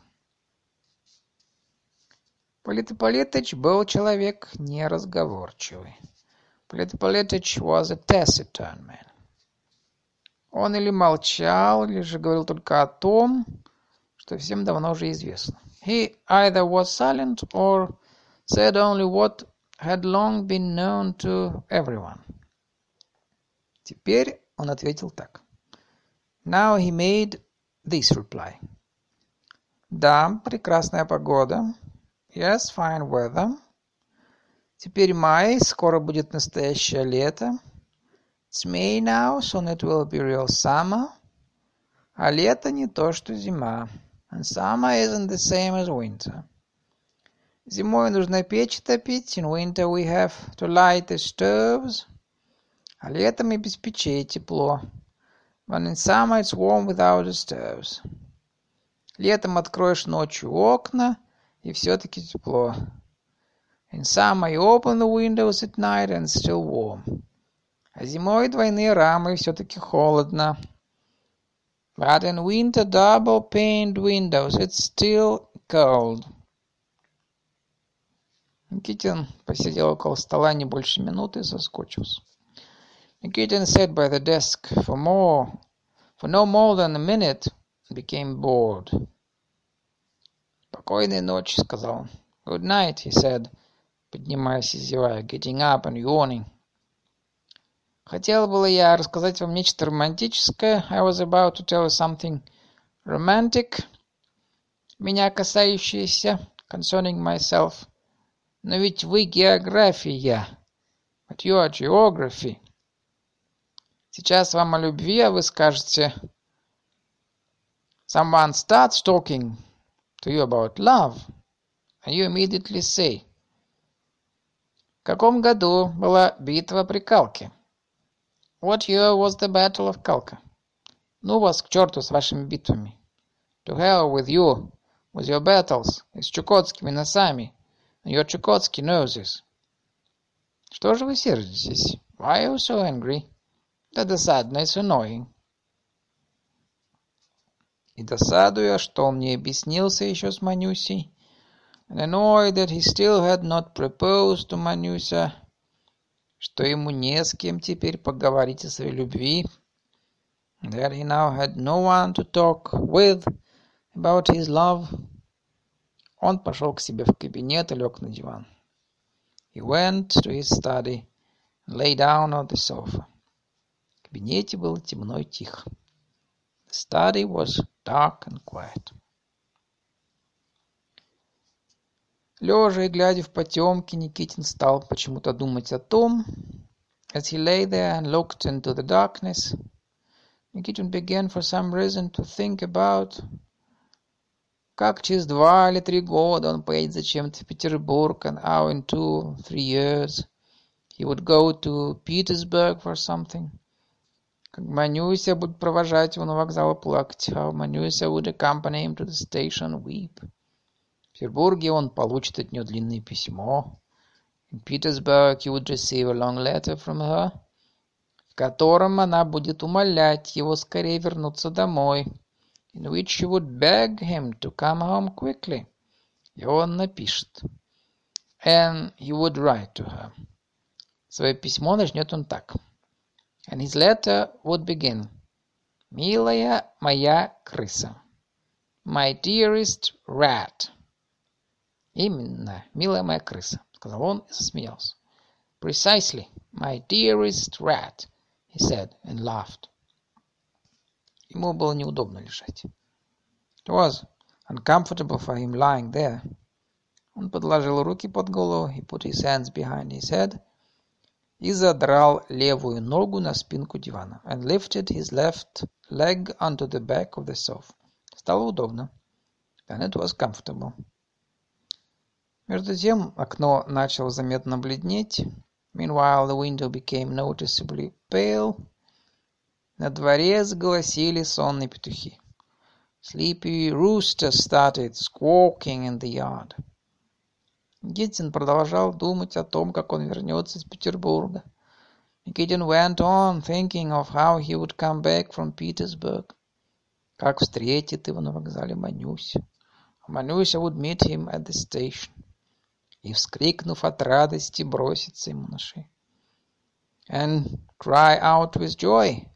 Полит Ипполитыч был человек неразговорчивый. Политполетыч was a taciturn man. Он или молчал, или же говорил только о том, что всем давно уже известно. He either was silent or said only what had long been known to everyone. Теперь он ответил так. Now he made this reply. Да, прекрасная погода. Yes, fine weather. Теперь май, скоро будет настоящее лето. It's May now, soon it will be real summer. А лето не то, что зима. And summer isn't the same as winter. Зимой нужно печь топить. In winter we have to light the stoves. А летом и без печей тепло. But in summer it's warm without the stoves. Летом откроешь ночью окна, и все-таки тепло. In summer you open the windows at night and it's still warm. А зимой двойные рамы все-таки холодно. But in winter double-paned windows it's still cold. Никитин посидел около стола не больше минуты и соскучился. Nikitin sat by the desk for more, for no more than a minute and became bored. «Спокойной ночи», — сказал он. «Good night», he said, поднимаясь и зевая, getting up and yawning. Хотел было я рассказать вам нечто романтическое. I was about to tell you something romantic, меня касающееся, concerning myself. Но ведь вы география. But you are geography. Сейчас вам о любви, а вы скажете... Someone starts talking to you about love, and you immediately say... В каком году была битва при Калке? What year was the battle of Kalka? Ну вас к черту с вашими битвами. To hell with you, with your battles, и с чукотскими носами, Your Chukotsky noses. Что же вы сердитесь? Why are you so angry? Да досадно, it's annoying. И досадуя, что он не объяснился еще с Манюсей, and annoyed that he still had not proposed to Manusa, что ему не с кем теперь поговорить о своей любви, that he now had no one to talk with about his love, Он пошел к себе в кабинет и лег на диван. He went to his study and lay down on the sofa. В кабинете было темно и тихо. The study was dark and quiet. Лежа и глядя в потемки, Никитин стал почему-то думать о том, as he lay there and looked into the darkness, Nikitin began for some reason to think about Как через два или три года он поедет зачем-то в Петербург, and how in two, three years he would go to Petersburg for something. Как Манюся будет провожать его на вокзал и плакать. How Манюся would accompany him to the station weep. Петербурге он получит от нее длинное письмо. In Petersburg he would receive a long letter from her, в котором она будет умолять его скорее вернуться домой in which she would beg him to come home quickly. И он напишет. And he would write to her. Свое письмо начнет он так. And his letter would begin. Милая моя крыса. My dearest rat. Именно, милая моя крыса, сказал он и засмеялся. Precisely, my dearest rat, he said and laughed. Ему было неудобно лежать. It was uncomfortable for him lying there. Он подложил руки под голову, he put his hands behind his head, и задрал левую ногу на спинку дивана, and lifted his left leg onto the back of the sofa. Стало удобно. Then it was comfortable. Между тем окно начало заметно бледнеть. Meanwhile, the window became noticeably pale. На дворе заголосили сонные петухи. Sleepy rooster started squawking in the yard. Никитин продолжал думать о том, как он вернется из Петербурга. Никитин went on thinking of how he would come back from Petersburg. Как встретит его на вокзале Манюся. Манюся would meet him at the station. И, вскрикнув от радости, бросится ему на шею. And cry out with joy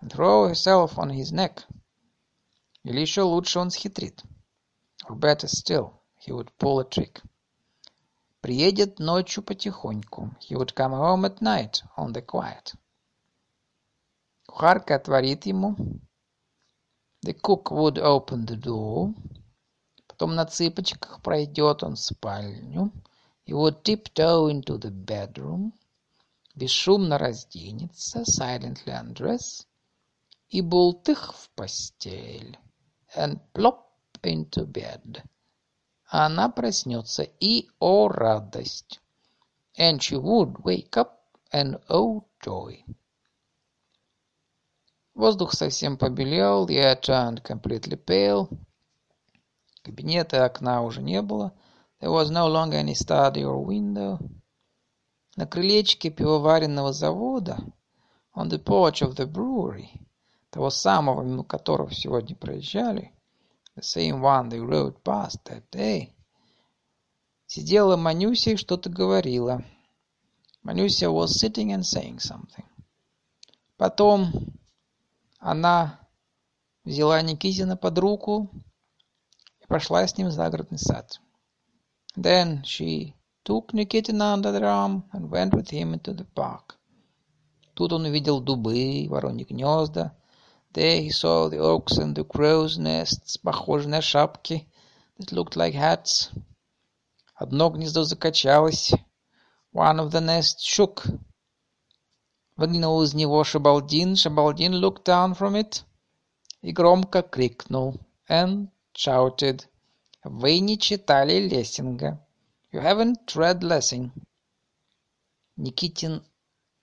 and throw herself on his neck. Или еще лучше он схитрит. Or better still, he would pull a trick. Приедет ночью потихоньку. He would come home at night, on the quiet. Кухарка отворит ему. The cook would open the door. Потом на цыпочках пройдет он в спальню. He would tiptoe into the bedroom. Бесшумно разденется, silently undress и бултых в постель. And plop into bed. Она проснется, и, о радость! And she would wake up, and oh joy! Воздух совсем побелел, the air turned completely pale. Кабинета и окна уже не было. There was no longer any study or window. На крылечке пивоваренного завода, on the porch of the brewery, того самого, мимо которого сегодня проезжали, the same one they rode past that day, сидела Манюся и что-то говорила. Манюся was sitting and saying something. Потом она взяла Никитина под руку и пошла с ним в загородный сад. Then she took Nikitina under the arm and went with him into the park. Тут он увидел дубы, вороньи гнезда. There he saw the oaks and the crow's nests, похожие на шапки, that looked like hats. Одно гнездо закачалось. One of the nests shook. Выглянул из него Шабалдин. Шабалдин looked down from it и громко крикнул and shouted. Вы не читали Лессинга. You haven't read Lessing. Никитин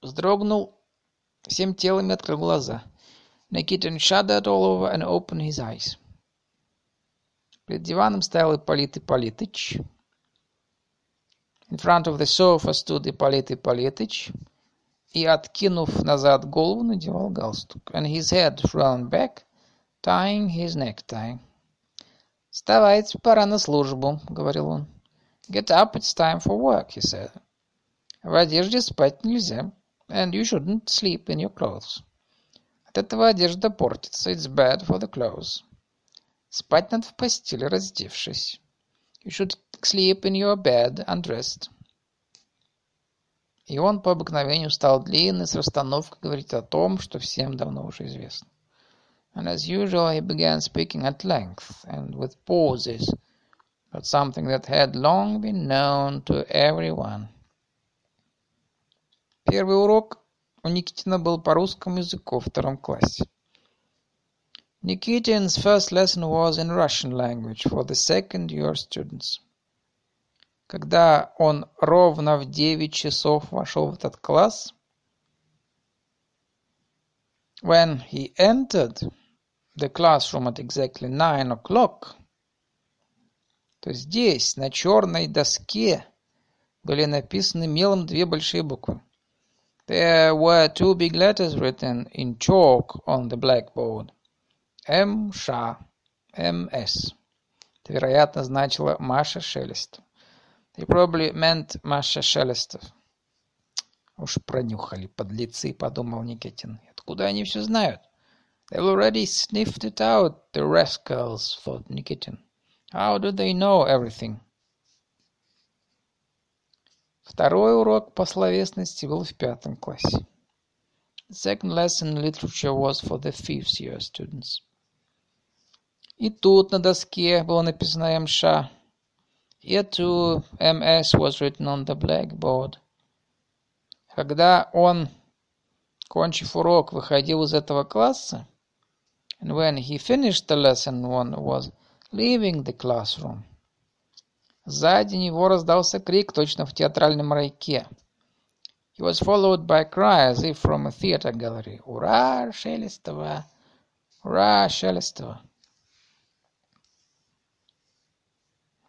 вздрогнул всем телом открыл глаза. Никитин shuddered all over and opened his eyes. Перед диваном стоял Ипполит Ипполитыч. In front of the sofa stood Ипполит Ипполитыч и, откинув назад голову, надевал галстук. And his head thrown back, tying his necktie. «Вставайте, пора на службу», — говорил он. «Get up, it's time for work», he said. «В одежде спать нельзя, and you shouldn't sleep in your clothes. От этого одежда портится, it's bad for the clothes. Спать надо в постели, раздевшись. You should sleep in your bed undressed». И он по обыкновению стал длинный с расстановкой говорить о том, что всем давно уже известно. And as usual he began speaking at length, and with pauses, about something that had long been known to everyone. Первый урок у Никитина был по русскому языку в втором классе. Nikitin's first lesson was in Russian language for the second year students. Когда он ровно в девять часов вошел в этот класс, when he entered the classroom at exactly nine o'clock, то здесь, на черной доске, были написаны мелом две большие буквы. There were two big letters written in chalk on the blackboard. М. Ш. М.С. Это, вероятно, значило Маша Шелестов. They probably meant Маша Шелестов. Уж пронюхали подлецы, подумал Никитин. Откуда они все знают? They've already sniffed it out, the rascals, thought Nikitin. How do they know everything? Второй урок по словесности был в пятом классе. The second lesson in literature was for the fifth year students. И тут на доске было написано МШ. Here too MS was written on the blackboard. Когда он, кончив урок, выходил из этого класса, and when he finished the lesson one was leaving the classroom. Сзади него раздался крик, точно в театральном райке. He was followed by a cry, as if from a theater gallery. «Ура, Шелестова! Ура, Шелестова!»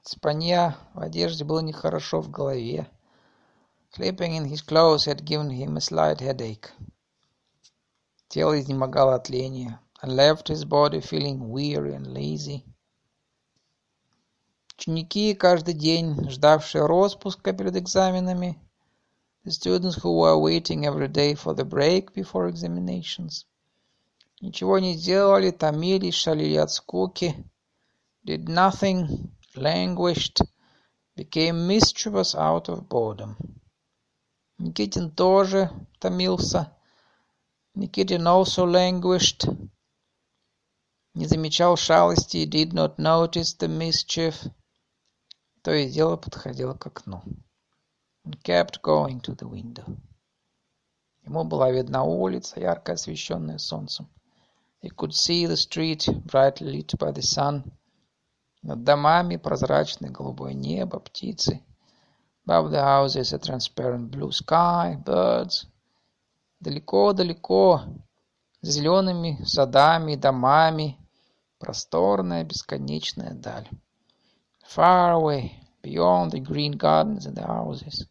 Спанья в одежде было нехорошо в голове. Sleeping in his clothes had given him a slight headache. Тело изнемогало от лени and left his body feeling weary and lazy. Ученики, каждый день ждавшие распуска перед экзаменами, the students who were waiting every day for the break before examinations, ничего не делали, томились, шалили от скуки, did nothing, languished, became mischievous out of boredom. Никитин тоже томился. Nikitin also languished, не замечал шалости, did not notice the mischief, то и дело подходил к окну. And kept going to the window. Ему была видна улица, ярко освещенная солнцем. He could see the street, brightly lit by the sun. Над домами прозрачное голубое небо, птицы. Above the houses a transparent blue sky, birds. Далеко-далеко, зелеными садами и домами, Просторная бесконечная даль. Far away, beyond the green gardens and the houses,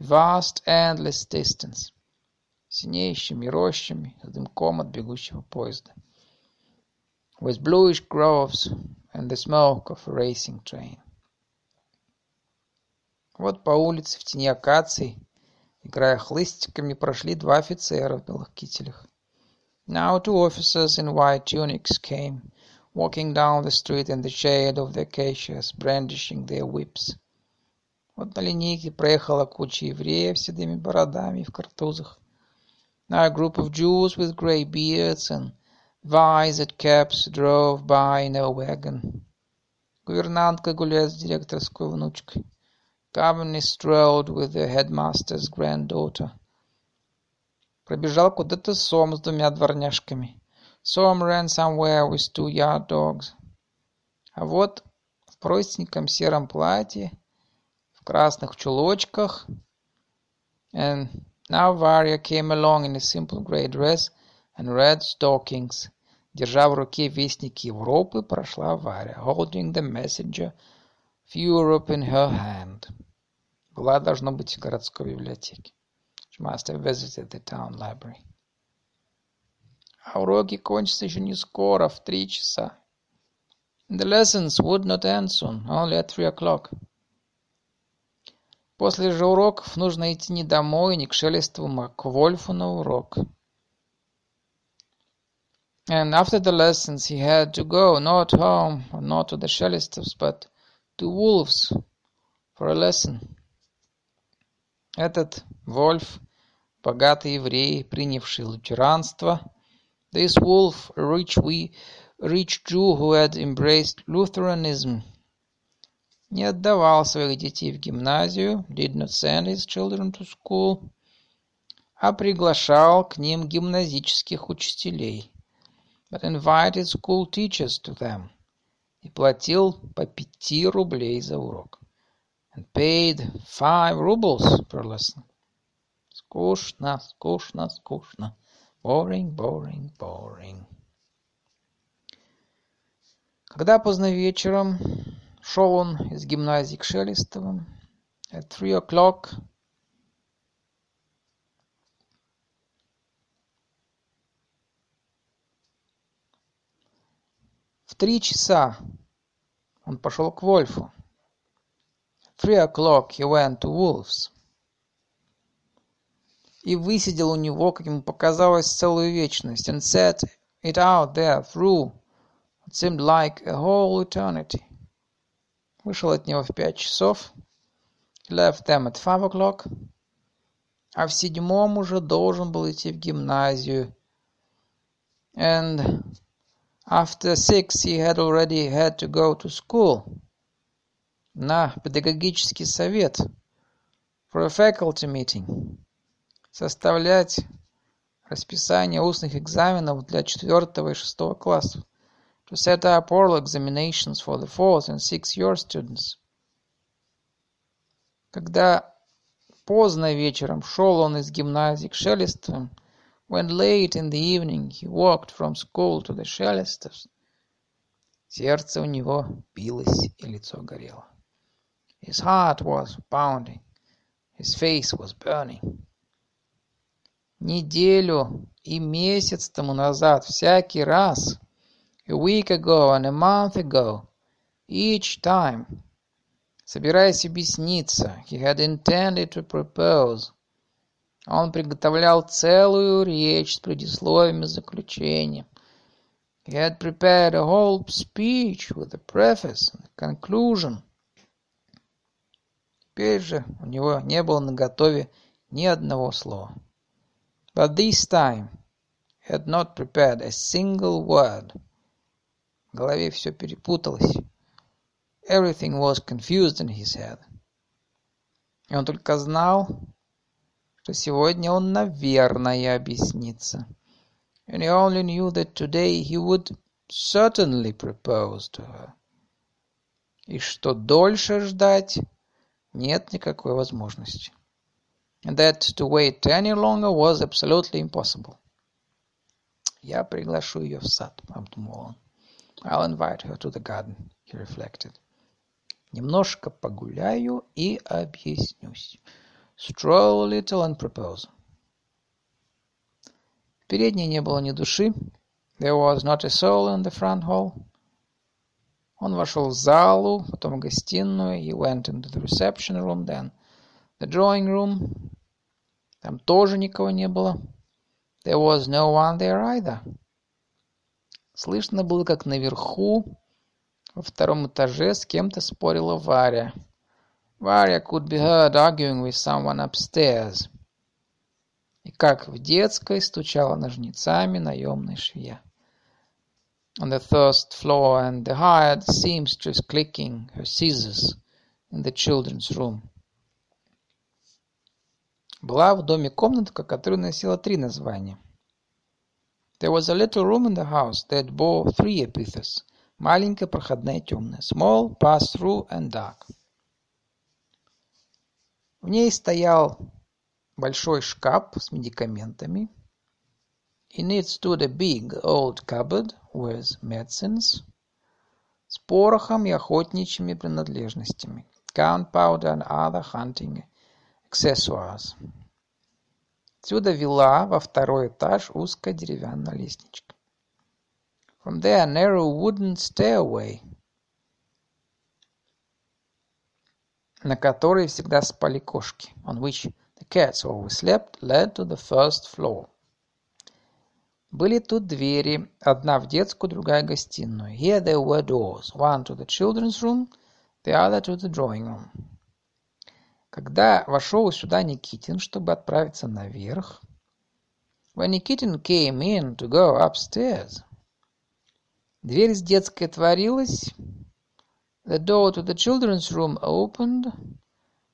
vast endless distance, синеющими рощами, с дымком от бегущего поезда, with bluish groves and the smoke of a racing train. Вот по улице в тени акаций, играя хлыстиками, прошли два офицера в белых кителях. Now two officers in white tunics came, walking down the street in the shade of the acacias, brandishing their whips. Вот на линейке проехала куча евреев с седыми бородами в картузах. Now a group of Jews with grey beards and vised caps drove by in a wagon. Гувернантка гуляет с директорской внучкой. Governor strolled with the headmaster's granddaughter. Пробежал куда-то сом с двумя дворняжками. Some ran somewhere with two yard dogs. А вот в простеньком сером платье, в красных чулочках, and now Varya came along in a simple grey dress and red stockings. Держа в руке вестник Европы, прошла Варя, holding the messenger of Europe in her hand. Была, должно быть, в городской библиотеке. She must have visited the town library. А уроки кончатся еще не скоро, в три часа. The lessons would not end soon, only at three o'clock. После же уроков нужно идти не домой, не к Шелестову, а к Вольфу на урок. And after the lessons he had to go, not home, not to the Shelestovs, but to Wolves for a lesson. Этот Вольф, богатый еврей, принявший лютеранство, this Wolf, a rich, we, rich Jew who had embraced Lutheranism, не отдавал своих детей в гимназию, did not send his children to school, а приглашал к ним гимназических учителей but invited school teachers to them и платил по пяти рублей за урок and paid five rubles per lesson. Скучно, скучно, скучно. Boring, boring, boring. Когда поздно вечером шел он из гимназии к Шелестовым, at three o'clock В три часа он пошел к Вольфу. Three o'clock he went to Wolves. И высидел у него, как ему показалось, целую вечность. And sat it out there through what seemed like a whole eternity. Вышел от него в пять часов. Left them at five o'clock. А в седьмом уже должен был идти в гимназию. And After six he had already had to go to school. На педагогический совет. For a faculty meeting. Составлять расписание устных экзаменов для четвертого и шестого классов. To set up oral examinations for the fourth and sixth year students. Когда поздно вечером шел он из гимназии к Шелестовым, When late in the evening he walked from school to the Shelestovs, сердце у него билось и лицо горело. His heart was pounding, his face was burning. Неделю и месяц тому назад, всякий раз, a week ago and a month ago, each time, собираясь объясниться, he had intended to propose, Он приготовлял целую речь с предисловием и заключением. He had prepared a whole speech with a preface and a conclusion. Теперь же у него не было наготове ни одного слова. But this time he had not prepared a single word. В голове все перепуталось. Everything was confused in his head. И он только знал, что сегодня он, наверное, объяснится. And he only knew that today he would certainly propose to her. И что дольше ждать нет никакой возможности. And that to wait any longer was absolutely impossible. Я приглашу ее в сад, обдумал он. I'll invite her to the garden, he reflected. Не Немножко погуляю и объяснюсь. Stroll a little and propose. В передней не было ни души. There was not a soul in the front hall. Он вошел в залу, потом в гостиную. He went into the reception room, then the drawing room. Там тоже никого не было. There was no one there either. Слышно было, как наверху во втором этаже с кем-то спорила Варя. Варя could be heard arguing with someone upstairs. И как в детской стучала ножницами наемная швея. On the first floor and the hired seamstress clicking her scissors in the children's room. Была в доме комнатка, которая носила три названия. There was a little room in the house that bore three epithets. Маленькая, проходная, темная. Small, pass-through and dark. В ней стоял большой шкаф с медикаментами. In it stood a big old cupboard with medicines. С порохом и охотничьими принадлежностями. Gunpowder and other hunting accessories. Отсюда вела во второй этаж узкая деревянная лестничка. From there a narrow wooden stairway, на которой всегда спали кошки, on which the cats always slept, led to the first floor. Были тут двери, одна в детскую, другая в гостиную. Here there were doors, one to the children's room, the other to the drawing room. Когда вошел сюда Никитин, чтобы отправиться наверх, when Nikitin came in to go upstairs, Дверь с детской отворилась, the door to the children's room opened,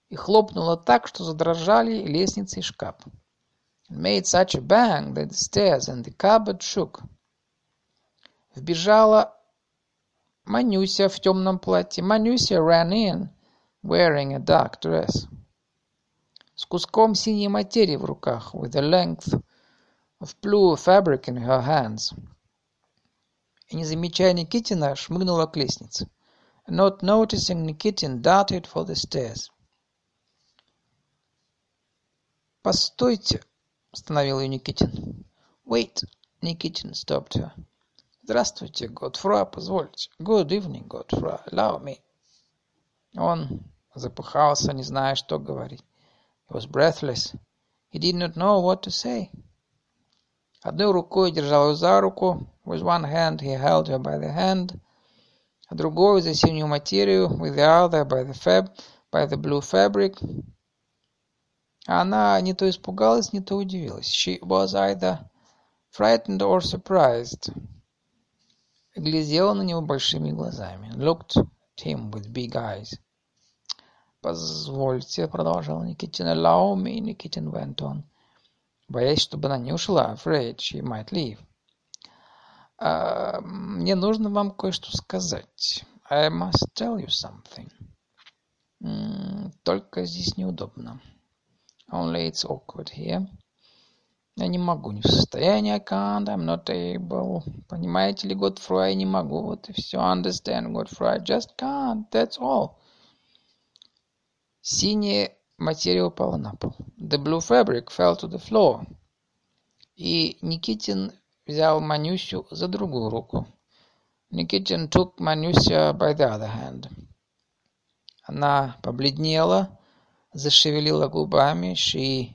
и хлопнула так, что задрожали лестницы и шкаф. It made such a bang that the stairs and the cupboard shook. Вбежала Манюся в темном платье. Манюся ran in, wearing a dark dress. С куском синей материи в руках, with a length of blue fabric in her hands и, не замечая Никитина, шмыгнула к лестнице. Not noticing Nikitin, darted for the stairs. «Постойте!» — остановил ее Никитин. «Wait!» — Никитин stopped her. «Здравствуйте, Готфра, позвольте. Good evening, Готфра. Allow me». Он запыхался, не зная, что говорить. He was breathless. He did not know what to say. Одной рукой держал ее за руку, with one hand he held her by the hand, а другой за синюю материю, with the other by the fab, by the blue fabric. Она не то испугалась, не то удивилась. She was either frightened or surprised. Глядела на него большими глазами. Looked at him with big eyes. «Позвольте», — продолжал Никитин. «Allow me», — Никитин went on боясь, чтобы она не ушла, afraid she might leave. Uh, мне нужно вам кое-что сказать. I must tell you something. Только здесь неудобно. Only it's awkward here. Я не могу, не в состоянии, I can't, I'm not able. Понимаете ли, Godfrey, я не могу, вот и все. Understand, Godfrey, I just can't, that's all. Синее Материя упала на пол. The blue fabric fell to the floor. И Никитин взял Манюсю за другую руку. Никитин took Манюся by the other hand. Она побледнела, зашевелила губами. She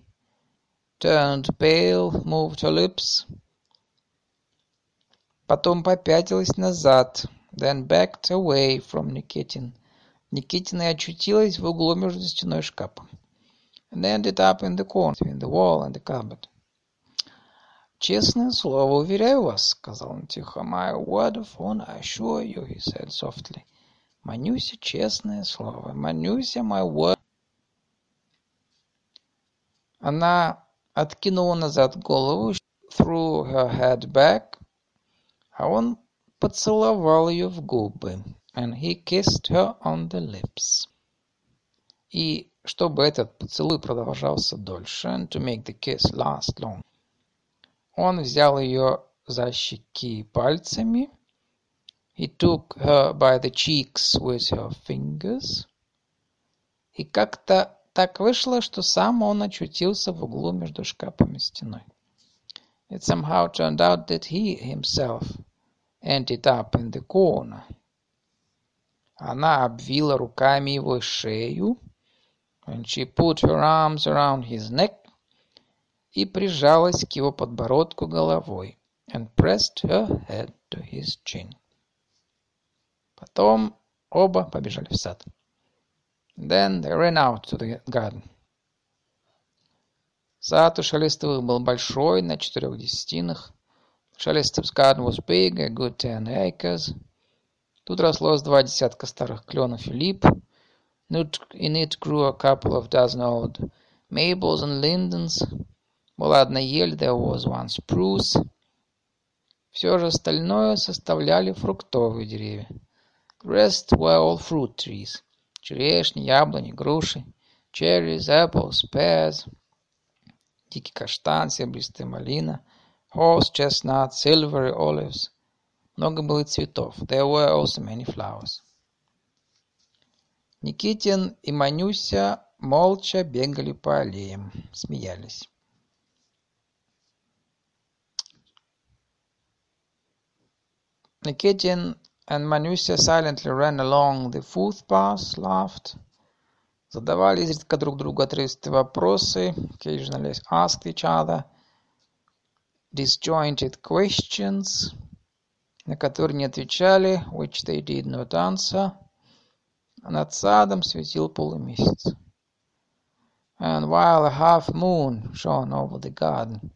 turned pale, moved her lips. Потом попятилась назад, then backed away from Nikitin. Никитина очутилась в углу между стеной и шкафом. And ended up in the corner between the wall and the cupboard. «Честное слово, уверяю вас», — сказал он тихо. «My word of honor, I assure you», — he said softly. «Манюся, честное слово. Манюся, my word». Она откинула назад голову, threw her head back, а он поцеловал ее в губы and he kissed her on the lips. И чтобы этот поцелуй продолжался дольше, and to make the kiss last long, он взял ее за щеки пальцами He took her by the cheeks with her fingers. И как-то так вышло, что сам он очутился в углу между шкафом и стеной. It somehow turned out that he himself ended up in the corner. Она обвила руками его шею, and she put her arms around his neck и прижалась к его подбородку головой, and pressed her head to his chin. Потом оба побежали в сад. Then they ran out to the garden. Сад у Шелестовых был большой, на четырех десятинах. Шелестов's garden was big, a good ten acres. Тут росло с два десятка старых кленов и лип. In it grew a couple of dozen old maples and lindens. Была одна ель, there was one spruce. Все же остальное составляли фруктовые деревья. The rest were all fruit trees. Черешни, яблони, груши, cherries, apples, pears, дикий каштан, серебристая малина, horse chestnut, silvery olives. Много было цветов. There were also many flowers. Никитин и Манюся молча бегали по аллеям, смеялись. Nikitin and Manusia silently ran along the footpath, laughed, задавали изредка друг другу отрывистые вопросы, occasionally asked each other disjointed questions, на которые не отвечали, which they did not answer. Над садом светил полумесяц. And while a half moon shone over the garden,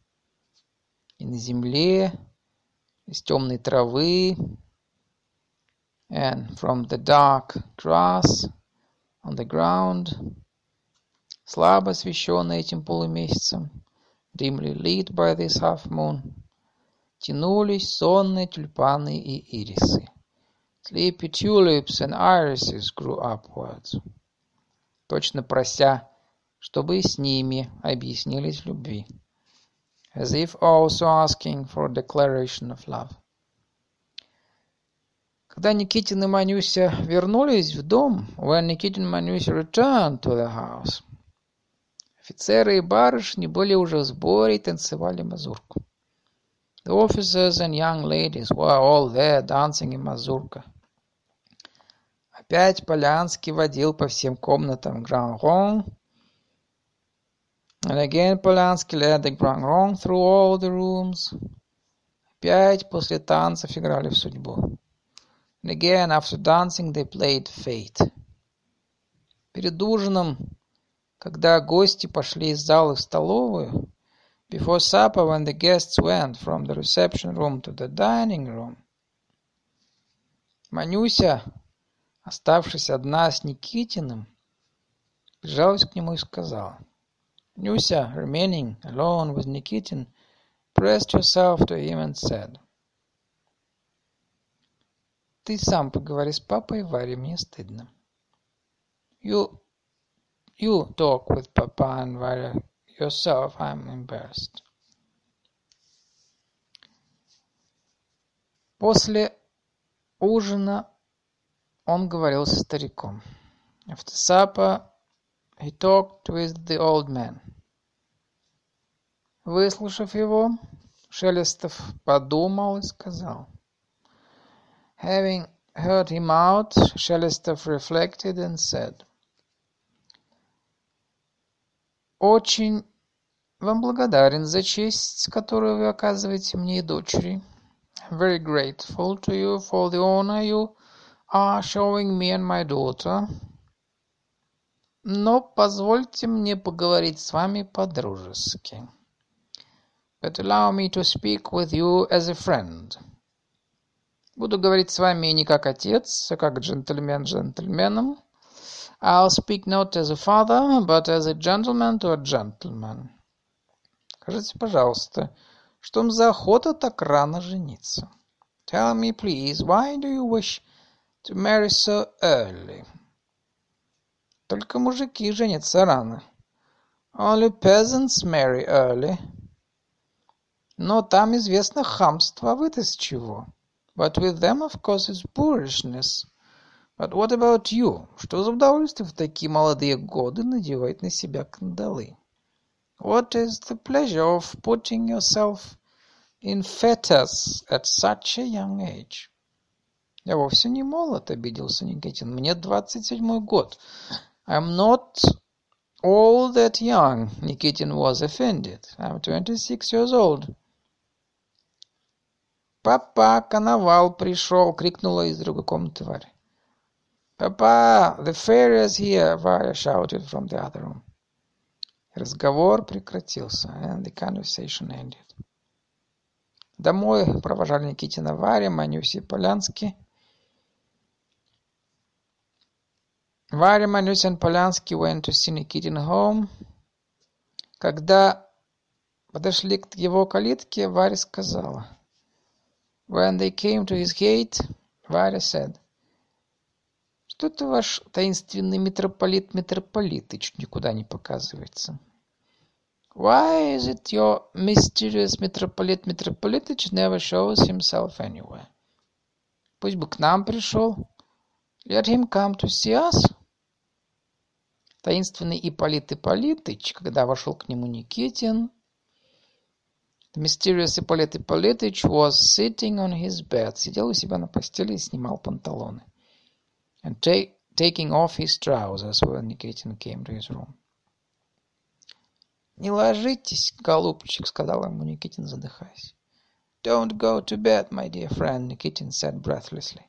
и на земле из темной травы, and from the dark grass on the ground, слабо освещенный этим полумесяцем, dimly lit by this half moon, тянулись сонные тюльпаны и ирисы. Sleepy tulips and irises grew upwards, точно прося, чтобы и с ними объяснились любви as if also asking for declaration of love. Когда Никитин и Манюся вернулись в дом, when Nikitin and Manusia returned to the house, офицеры и барышни были уже в сборе и танцевали мазурку. The officers and young ladies were all there dancing in mazurka. Опять Полянский водил по всем комнатам Гран-Рон, And again Polanski led the wrong through all the rooms. Опять после танцев играли в судьбу. And again after dancing they played fate. Перед ужином, когда гости пошли из зала в столовую, before supper when the guests went from the reception room to the dining room, Манюся, оставшись одна с Никитиным, прижалась к нему и сказала — Nyusia, remaining alone with Nikitin, pressed herself to him and said, «Ты сам поговори с папой, Варя, мне стыдно». You, you talk with Papa and Varya yourself, I'm embarrassed. После ужина он говорил со стариком. After supper, he talked with the old man. Выслушав его, Шелестов подумал и сказал. Having heard him out, Шелестов reflected and said. Очень вам благодарен за честь, которую вы оказываете мне и дочери. Very grateful to you for the honor you are showing me and my daughter. Но позвольте мне поговорить с вами по-дружески. But allow me to speak with you as a friend. Буду говорить с вами не как отец, а как джентльмен джентльменом. I'll speak not as a father, but as a gentleman to a gentleman. Скажите, пожалуйста, что вам за охота так рано жениться? Tell me, please, why do you wish to marry so early? Только мужики женятся рано. Only peasants marry early. Но там известно хамство, а вы-то с чего? But with them, of course, it's boorishness. But what about you? Что за удовольствие в такие молодые годы надевать на себя кандалы? What is the pleasure of putting yourself in fetters at such a young age? Я вовсе не молод, обиделся Никитин. Мне двадцать седьмой год. I'm not all that young, Nikitin was offended. I'm twenty-six years old. «Папа, коновал пришел!» — крикнула из другой комнаты Варя. «Папа, the fairy here!» — Варя shouted from the other room. Разговор прекратился, and the conversation ended. Домой провожали Никитина Варя, Манюси Полянский. Варя, Манюся and Полянский went to see Nikitin home. Когда подошли к его калитке, Варя сказала — When they came to his gate, Варя said, «Что-то ваш таинственный митрополит Митрополитыч никуда не показывается». Why is it your mysterious metropolit Metropolitich never shows himself anywhere? Пусть бы к нам пришел. Let him come to see us. Таинственный Ипполит Ипполитыч, когда вошел к нему Никитин, The mysterious Ипполит Ипполитыч was sitting on his bed, сидел у себя на постели и снимал панталоны. And taking off his trousers when Nikitin came to his room. «Не ложитесь, голубчик», — сказал ему Никитин, задыхаясь. «Don't go to bed, my dear friend», — Nikitin said breathlessly.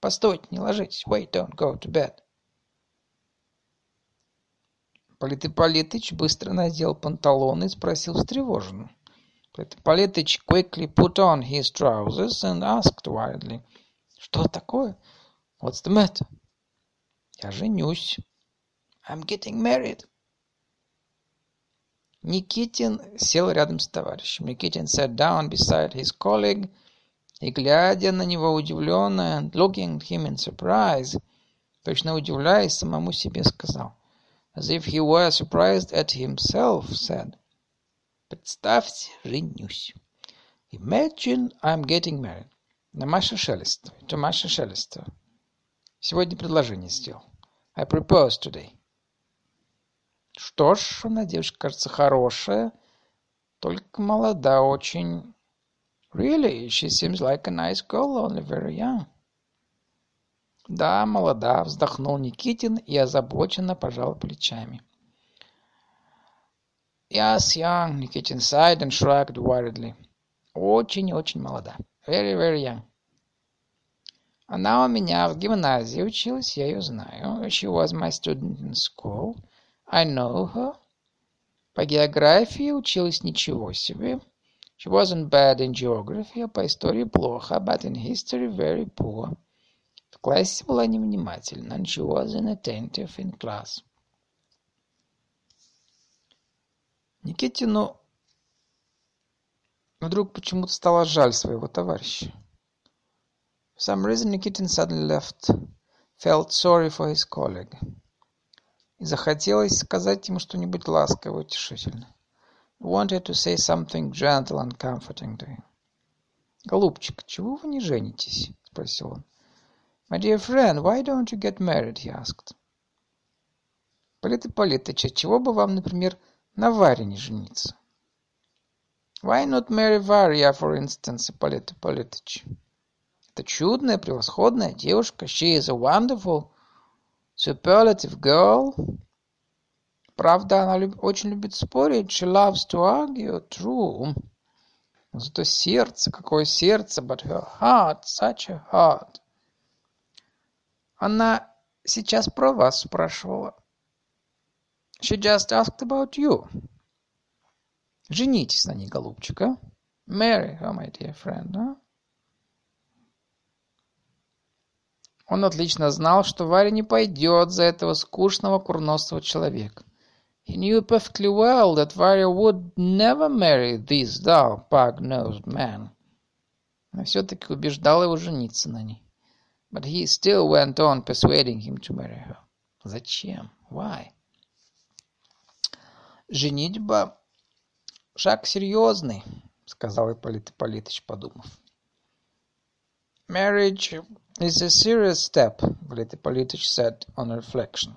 «Постойте, не ложитесь. Wait, don't go to bed». Полит Ипполитыч быстро надел панталоны и спросил встревоженно. Политыч quickly put on his trousers and asked wildly, «Что такое? What's the matter?» «Я женюсь. I'm getting married». Никитин сел рядом с товарищем. Никитин sat down beside his colleague и, глядя на него удивленно and looking at him in surprise, точно удивляясь самому себе, сказал, as if he were surprised at himself, said, Представьте, женюсь. Imagine I'm getting married. На Маше Шелестовой. To Маша Шелестова. Сегодня предложение сделал. I proposed today. Что ж, она девушка, кажется, хорошая, только молода очень. Really, she seems like a nice girl, only very young. Да, молода, вздохнул Никитин и озабоченно пожал плечами. Yes, young, Nikitin sighed and shrugged worriedly. Очень-очень молода. Very, very young. Она у меня в гимназии училась, я ее знаю. She was my student in school. I know her. По географии училась ничего себе. She wasn't bad in geography, а по истории плохо, but in history very poor. В классе была невнимательна, and she was inattentive in class. Никитину вдруг почему-то стало жаль своего товарища. Some reason Nikitin suddenly left, felt sorry for his colleague. И захотелось сказать ему что-нибудь ласковое, утешительное. Wanted to say something gentle and comforting to him. «Голубчик, чего вы не женитесь?» — спросил он. «My dear friend, why don't you get married?» — he asked. «Полит Ипполитыч, чего бы вам, например, на Варе не жениться. Why not marry Varya, for instance, Ипполит Ипполитыч? Это чудная, превосходная девушка. She is a wonderful, superlative girl. Правда, она люб, очень любит спорить. She loves to argue. True. Но зато сердце, какое сердце, but her heart, such a heart. Она сейчас про вас спрашивала. She just asked about you. Женитесь на ней, голубчик, а? Marry her, my dear friend, а? Он отлично знал, что Варя не пойдет за этого скучного курносого человека. He knew perfectly well that Varya would never marry this dull, pug-nosed man. Но все-таки убеждал его жениться на ней. But he still went on persuading him to marry her. Зачем? Why? «Женитьба — шаг серьезный», — сказал Ипполит Ипполитыч, подумав. Marriage is a serious step, Ippolitich said on reflection.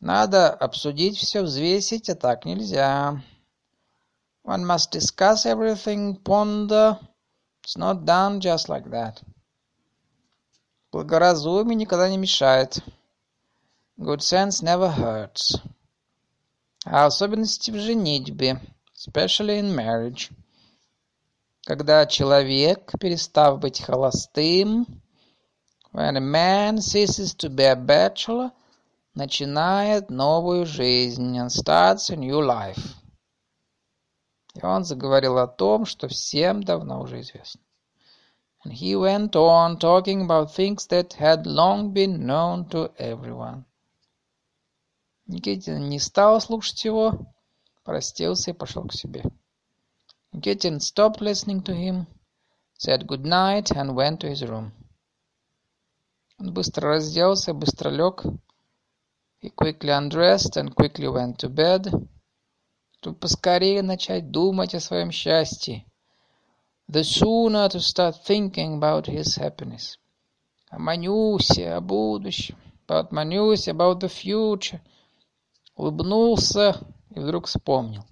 Надо обсудить все, взвесить, а так нельзя. One must discuss everything, ponder. It's not done just like that. Благоразумие никогда не мешает. Good sense never hurts. А особенности в женитьбе, especially in marriage. Когда человек, перестав быть холостым, when a man ceases to be a bachelor, начинает новую жизнь and starts a new life. И он заговорил о том, что всем давно уже известно. And he went on talking about things that had long been known to everyone. Никитин не стал слушать его, простился и пошел к себе. Nikitin stopped listening to him, said good night and went to his room. Он быстро разделся, быстро лег. He quickly undressed and quickly went to bed, чтобы поскорее начать думать о своем счастье the sooner to start thinking about his happiness. О Манюсе, о будущем, about Манюсе, about the future. Улыбнулся и вдруг вспомнил.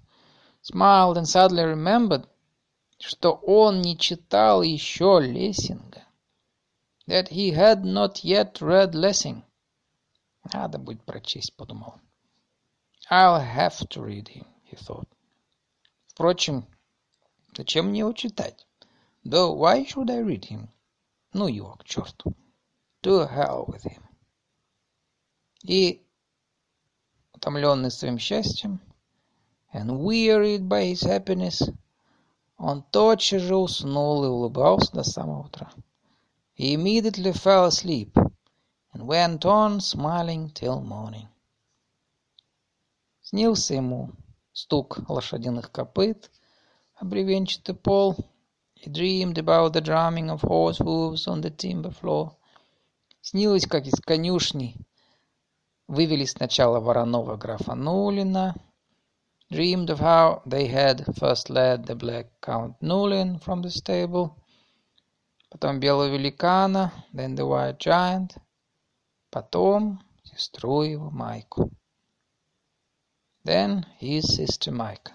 Smiled and suddenly remembered, что он не читал еще Лессинга. That he had not yet read Lessing. Надо будет прочесть, подумал. I'll have to read him, he thought. Впрочем, зачем мне его читать? Though why should I read him? Ну его к черту. To hell with him. И, утомленный своим счастьем, and wearied by his happiness, он тотчас же уснул и улыбался до самого утра. He immediately fell asleep and went on smiling till morning. Снился ему стук лошадиных копыт, обревенчатый пол — He dreamed about the drumming of horse hoofs on the timber floor. Снилось, как из конюшни вывели сначала вороного графа Нулина. Dreamed of how they had first led the black Count Nulin from the stable. Потом белого великана, then the white giant. Потом сестру его Майку. Then his sister Micah.